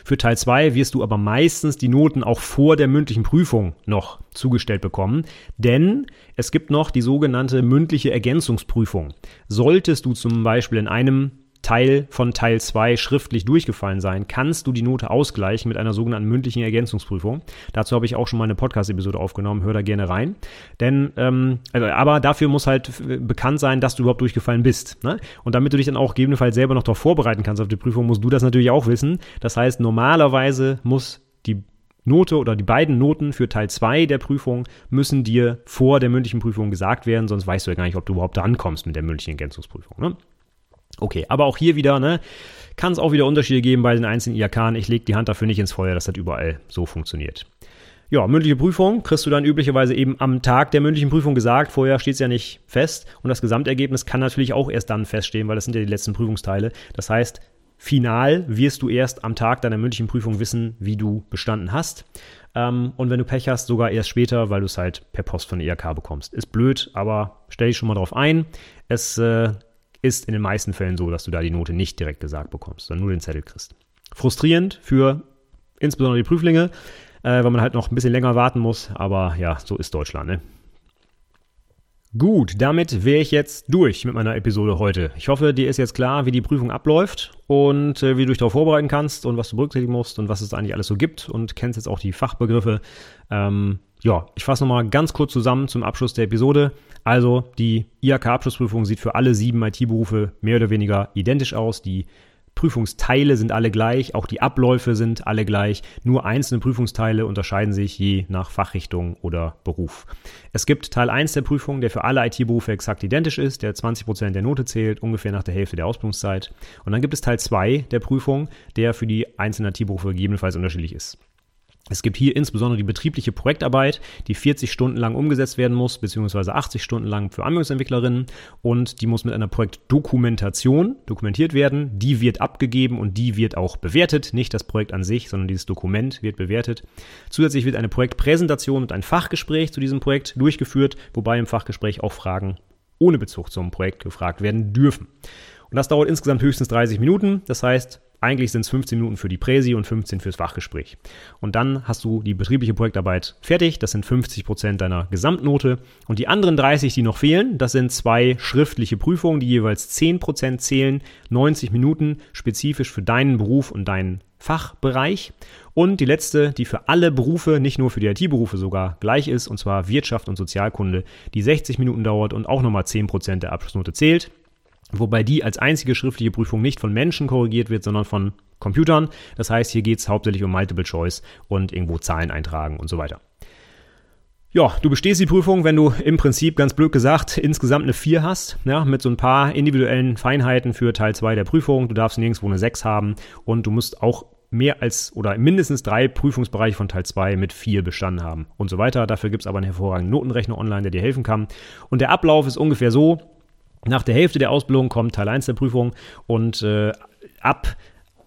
Für Teil 2 wirst du aber meistens die Noten auch vor der mündlichen Prüfung noch zugestellt bekommen, denn es gibt noch die sogenannte mündliche Ergänzungsprüfung. Solltest du zum Beispiel in einem Teil von Teil 2 schriftlich durchgefallen sein, kannst du die Note ausgleichen mit einer sogenannten mündlichen Ergänzungsprüfung. Dazu habe ich auch schon mal eine Podcast-Episode aufgenommen, hör da gerne rein. Denn, ähm, also, aber dafür muss halt bekannt sein, dass du überhaupt durchgefallen bist. Ne? Und damit du dich dann auch gegebenenfalls selber noch darauf vorbereiten kannst auf die Prüfung, musst du das natürlich auch wissen. Das heißt, normalerweise muss die Note oder die beiden Noten für Teil 2 der Prüfung müssen dir vor der mündlichen Prüfung gesagt werden, sonst weißt du ja gar nicht, ob du überhaupt drankommst mit der mündlichen Ergänzungsprüfung. Ne? Okay, aber auch hier wieder, ne, kann es auch wieder Unterschiede geben bei den einzelnen IAK. Ich lege die Hand dafür nicht ins Feuer, dass das überall so funktioniert. Ja, mündliche Prüfung kriegst du dann üblicherweise eben am Tag der mündlichen Prüfung gesagt. Vorher steht es ja nicht fest. Und das Gesamtergebnis kann natürlich auch erst dann feststehen, weil das sind ja die letzten Prüfungsteile. Das heißt, final wirst du erst am Tag deiner mündlichen Prüfung wissen, wie du bestanden hast. Ähm, und wenn du Pech hast, sogar erst später, weil du es halt per Post von der IHK bekommst. Ist blöd, aber stell dich schon mal drauf ein. Es äh, ist in den meisten Fällen so, dass du da die Note nicht direkt gesagt bekommst, sondern nur den Zettel kriegst. Frustrierend für insbesondere die Prüflinge, äh, weil man halt noch ein bisschen länger warten muss, aber ja, so ist Deutschland, ne? Gut, damit wäre ich jetzt durch mit meiner Episode heute. Ich hoffe, dir ist jetzt klar, wie die Prüfung abläuft und äh, wie du dich darauf vorbereiten kannst und was du berücksichtigen musst und was es eigentlich alles so gibt und kennst jetzt auch die Fachbegriffe. Ähm, ja, ich fasse nochmal ganz kurz zusammen zum Abschluss der Episode. Also die IHK-Abschlussprüfung sieht für alle sieben IT-Berufe mehr oder weniger identisch aus. Die Prüfungsteile sind alle gleich, auch die Abläufe sind alle gleich, nur einzelne Prüfungsteile unterscheiden sich je nach Fachrichtung oder Beruf. Es gibt Teil 1 der Prüfung, der für alle IT-Berufe exakt identisch ist, der 20% der Note zählt, ungefähr nach der Hälfte der Ausbildungszeit. Und dann gibt es Teil 2 der Prüfung, der für die einzelnen IT-Berufe gegebenenfalls unterschiedlich ist. Es gibt hier insbesondere die betriebliche Projektarbeit, die 40 Stunden lang umgesetzt werden muss, beziehungsweise 80 Stunden lang für Anwendungsentwicklerinnen und die muss mit einer Projektdokumentation dokumentiert werden. Die wird abgegeben und die wird auch bewertet. Nicht das Projekt an sich, sondern dieses Dokument wird bewertet. Zusätzlich wird eine Projektpräsentation und ein Fachgespräch zu diesem Projekt durchgeführt, wobei im Fachgespräch auch Fragen ohne Bezug zum Projekt gefragt werden dürfen. Und das dauert insgesamt höchstens 30 Minuten. Das heißt, eigentlich sind es 15 Minuten für die Präsi und 15 fürs Fachgespräch. Und dann hast du die betriebliche Projektarbeit fertig. Das sind 50 Prozent deiner Gesamtnote. Und die anderen 30, die noch fehlen, das sind zwei schriftliche Prüfungen, die jeweils 10 Prozent zählen. 90 Minuten spezifisch für deinen Beruf und deinen Fachbereich. Und die letzte, die für alle Berufe, nicht nur für die IT-Berufe sogar gleich ist, und zwar Wirtschaft und Sozialkunde, die 60 Minuten dauert und auch nochmal 10% der Abschlussnote zählt wobei die als einzige schriftliche Prüfung nicht von Menschen korrigiert wird, sondern von Computern. Das heißt, hier geht es hauptsächlich um Multiple Choice und irgendwo Zahlen eintragen und so weiter. Ja, du bestehst die Prüfung, wenn du im Prinzip, ganz blöd gesagt, insgesamt eine 4 hast, ja, mit so ein paar individuellen Feinheiten für Teil 2 der Prüfung. Du darfst nirgendwo eine 6 haben und du musst auch mehr als oder mindestens drei Prüfungsbereiche von Teil 2 mit 4 bestanden haben und so weiter. Dafür gibt es aber einen hervorragenden Notenrechner online, der dir helfen kann. Und der Ablauf ist ungefähr so, nach der Hälfte der Ausbildung kommt Teil 1 der Prüfung und äh, ab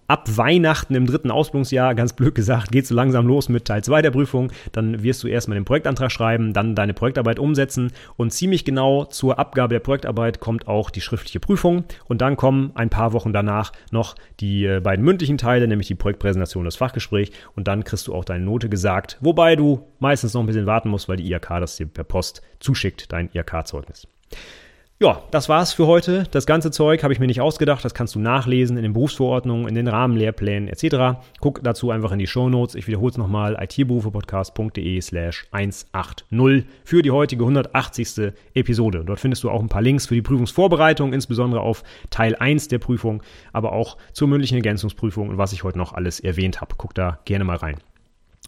ab Weihnachten im dritten Ausbildungsjahr, ganz blöd gesagt, geht so langsam los mit Teil 2 der Prüfung. Dann wirst du erstmal den Projektantrag schreiben, dann deine Projektarbeit umsetzen und ziemlich genau zur Abgabe der Projektarbeit kommt auch die schriftliche Prüfung und dann kommen ein paar Wochen danach noch die äh, beiden mündlichen Teile, nämlich die Projektpräsentation und das Fachgespräch und dann kriegst du auch deine Note gesagt, wobei du meistens noch ein bisschen warten musst, weil die IHK das dir per Post zuschickt, dein IHK-Zeugnis. Ja, das war's für heute. Das ganze Zeug habe ich mir nicht ausgedacht. Das kannst du nachlesen in den Berufsverordnungen, in den Rahmenlehrplänen etc. Guck dazu einfach in die Show Notes. Ich wiederhole es nochmal: itberufepodcast.de slash 180 für die heutige 180. Episode. Dort findest du auch ein paar Links für die Prüfungsvorbereitung, insbesondere auf Teil 1 der Prüfung, aber auch zur mündlichen Ergänzungsprüfung und was ich heute noch alles erwähnt habe. Guck da gerne mal rein.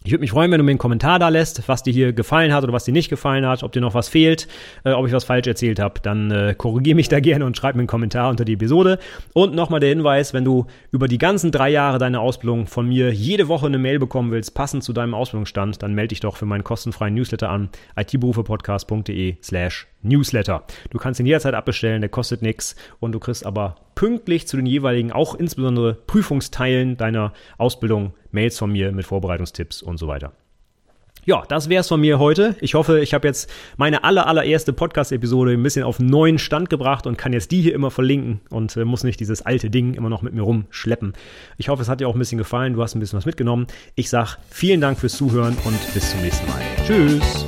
Ich würde mich freuen, wenn du mir einen Kommentar da lässt, was dir hier gefallen hat oder was dir nicht gefallen hat, ob dir noch was fehlt, äh, ob ich was falsch erzählt habe. Dann äh, korrigiere mich da gerne und schreib mir einen Kommentar unter die Episode. Und nochmal der Hinweis, wenn du über die ganzen drei Jahre deiner Ausbildung von mir jede Woche eine Mail bekommen willst, passend zu deinem Ausbildungsstand, dann melde dich doch für meinen kostenfreien Newsletter an, itberufepodcast.de slash Newsletter. Du kannst ihn jederzeit abbestellen, der kostet nichts und du kriegst aber pünktlich zu den jeweiligen, auch insbesondere Prüfungsteilen deiner Ausbildung, Mails von mir mit Vorbereitungstipps und so weiter. Ja, das wär's von mir heute. Ich hoffe, ich habe jetzt meine aller, allererste Podcast-Episode ein bisschen auf neuen Stand gebracht und kann jetzt die hier immer verlinken und äh, muss nicht dieses alte Ding immer noch mit mir rumschleppen. Ich hoffe, es hat dir auch ein bisschen gefallen. Du hast ein bisschen was mitgenommen. Ich sag vielen Dank fürs Zuhören und bis zum nächsten Mal. Tschüss.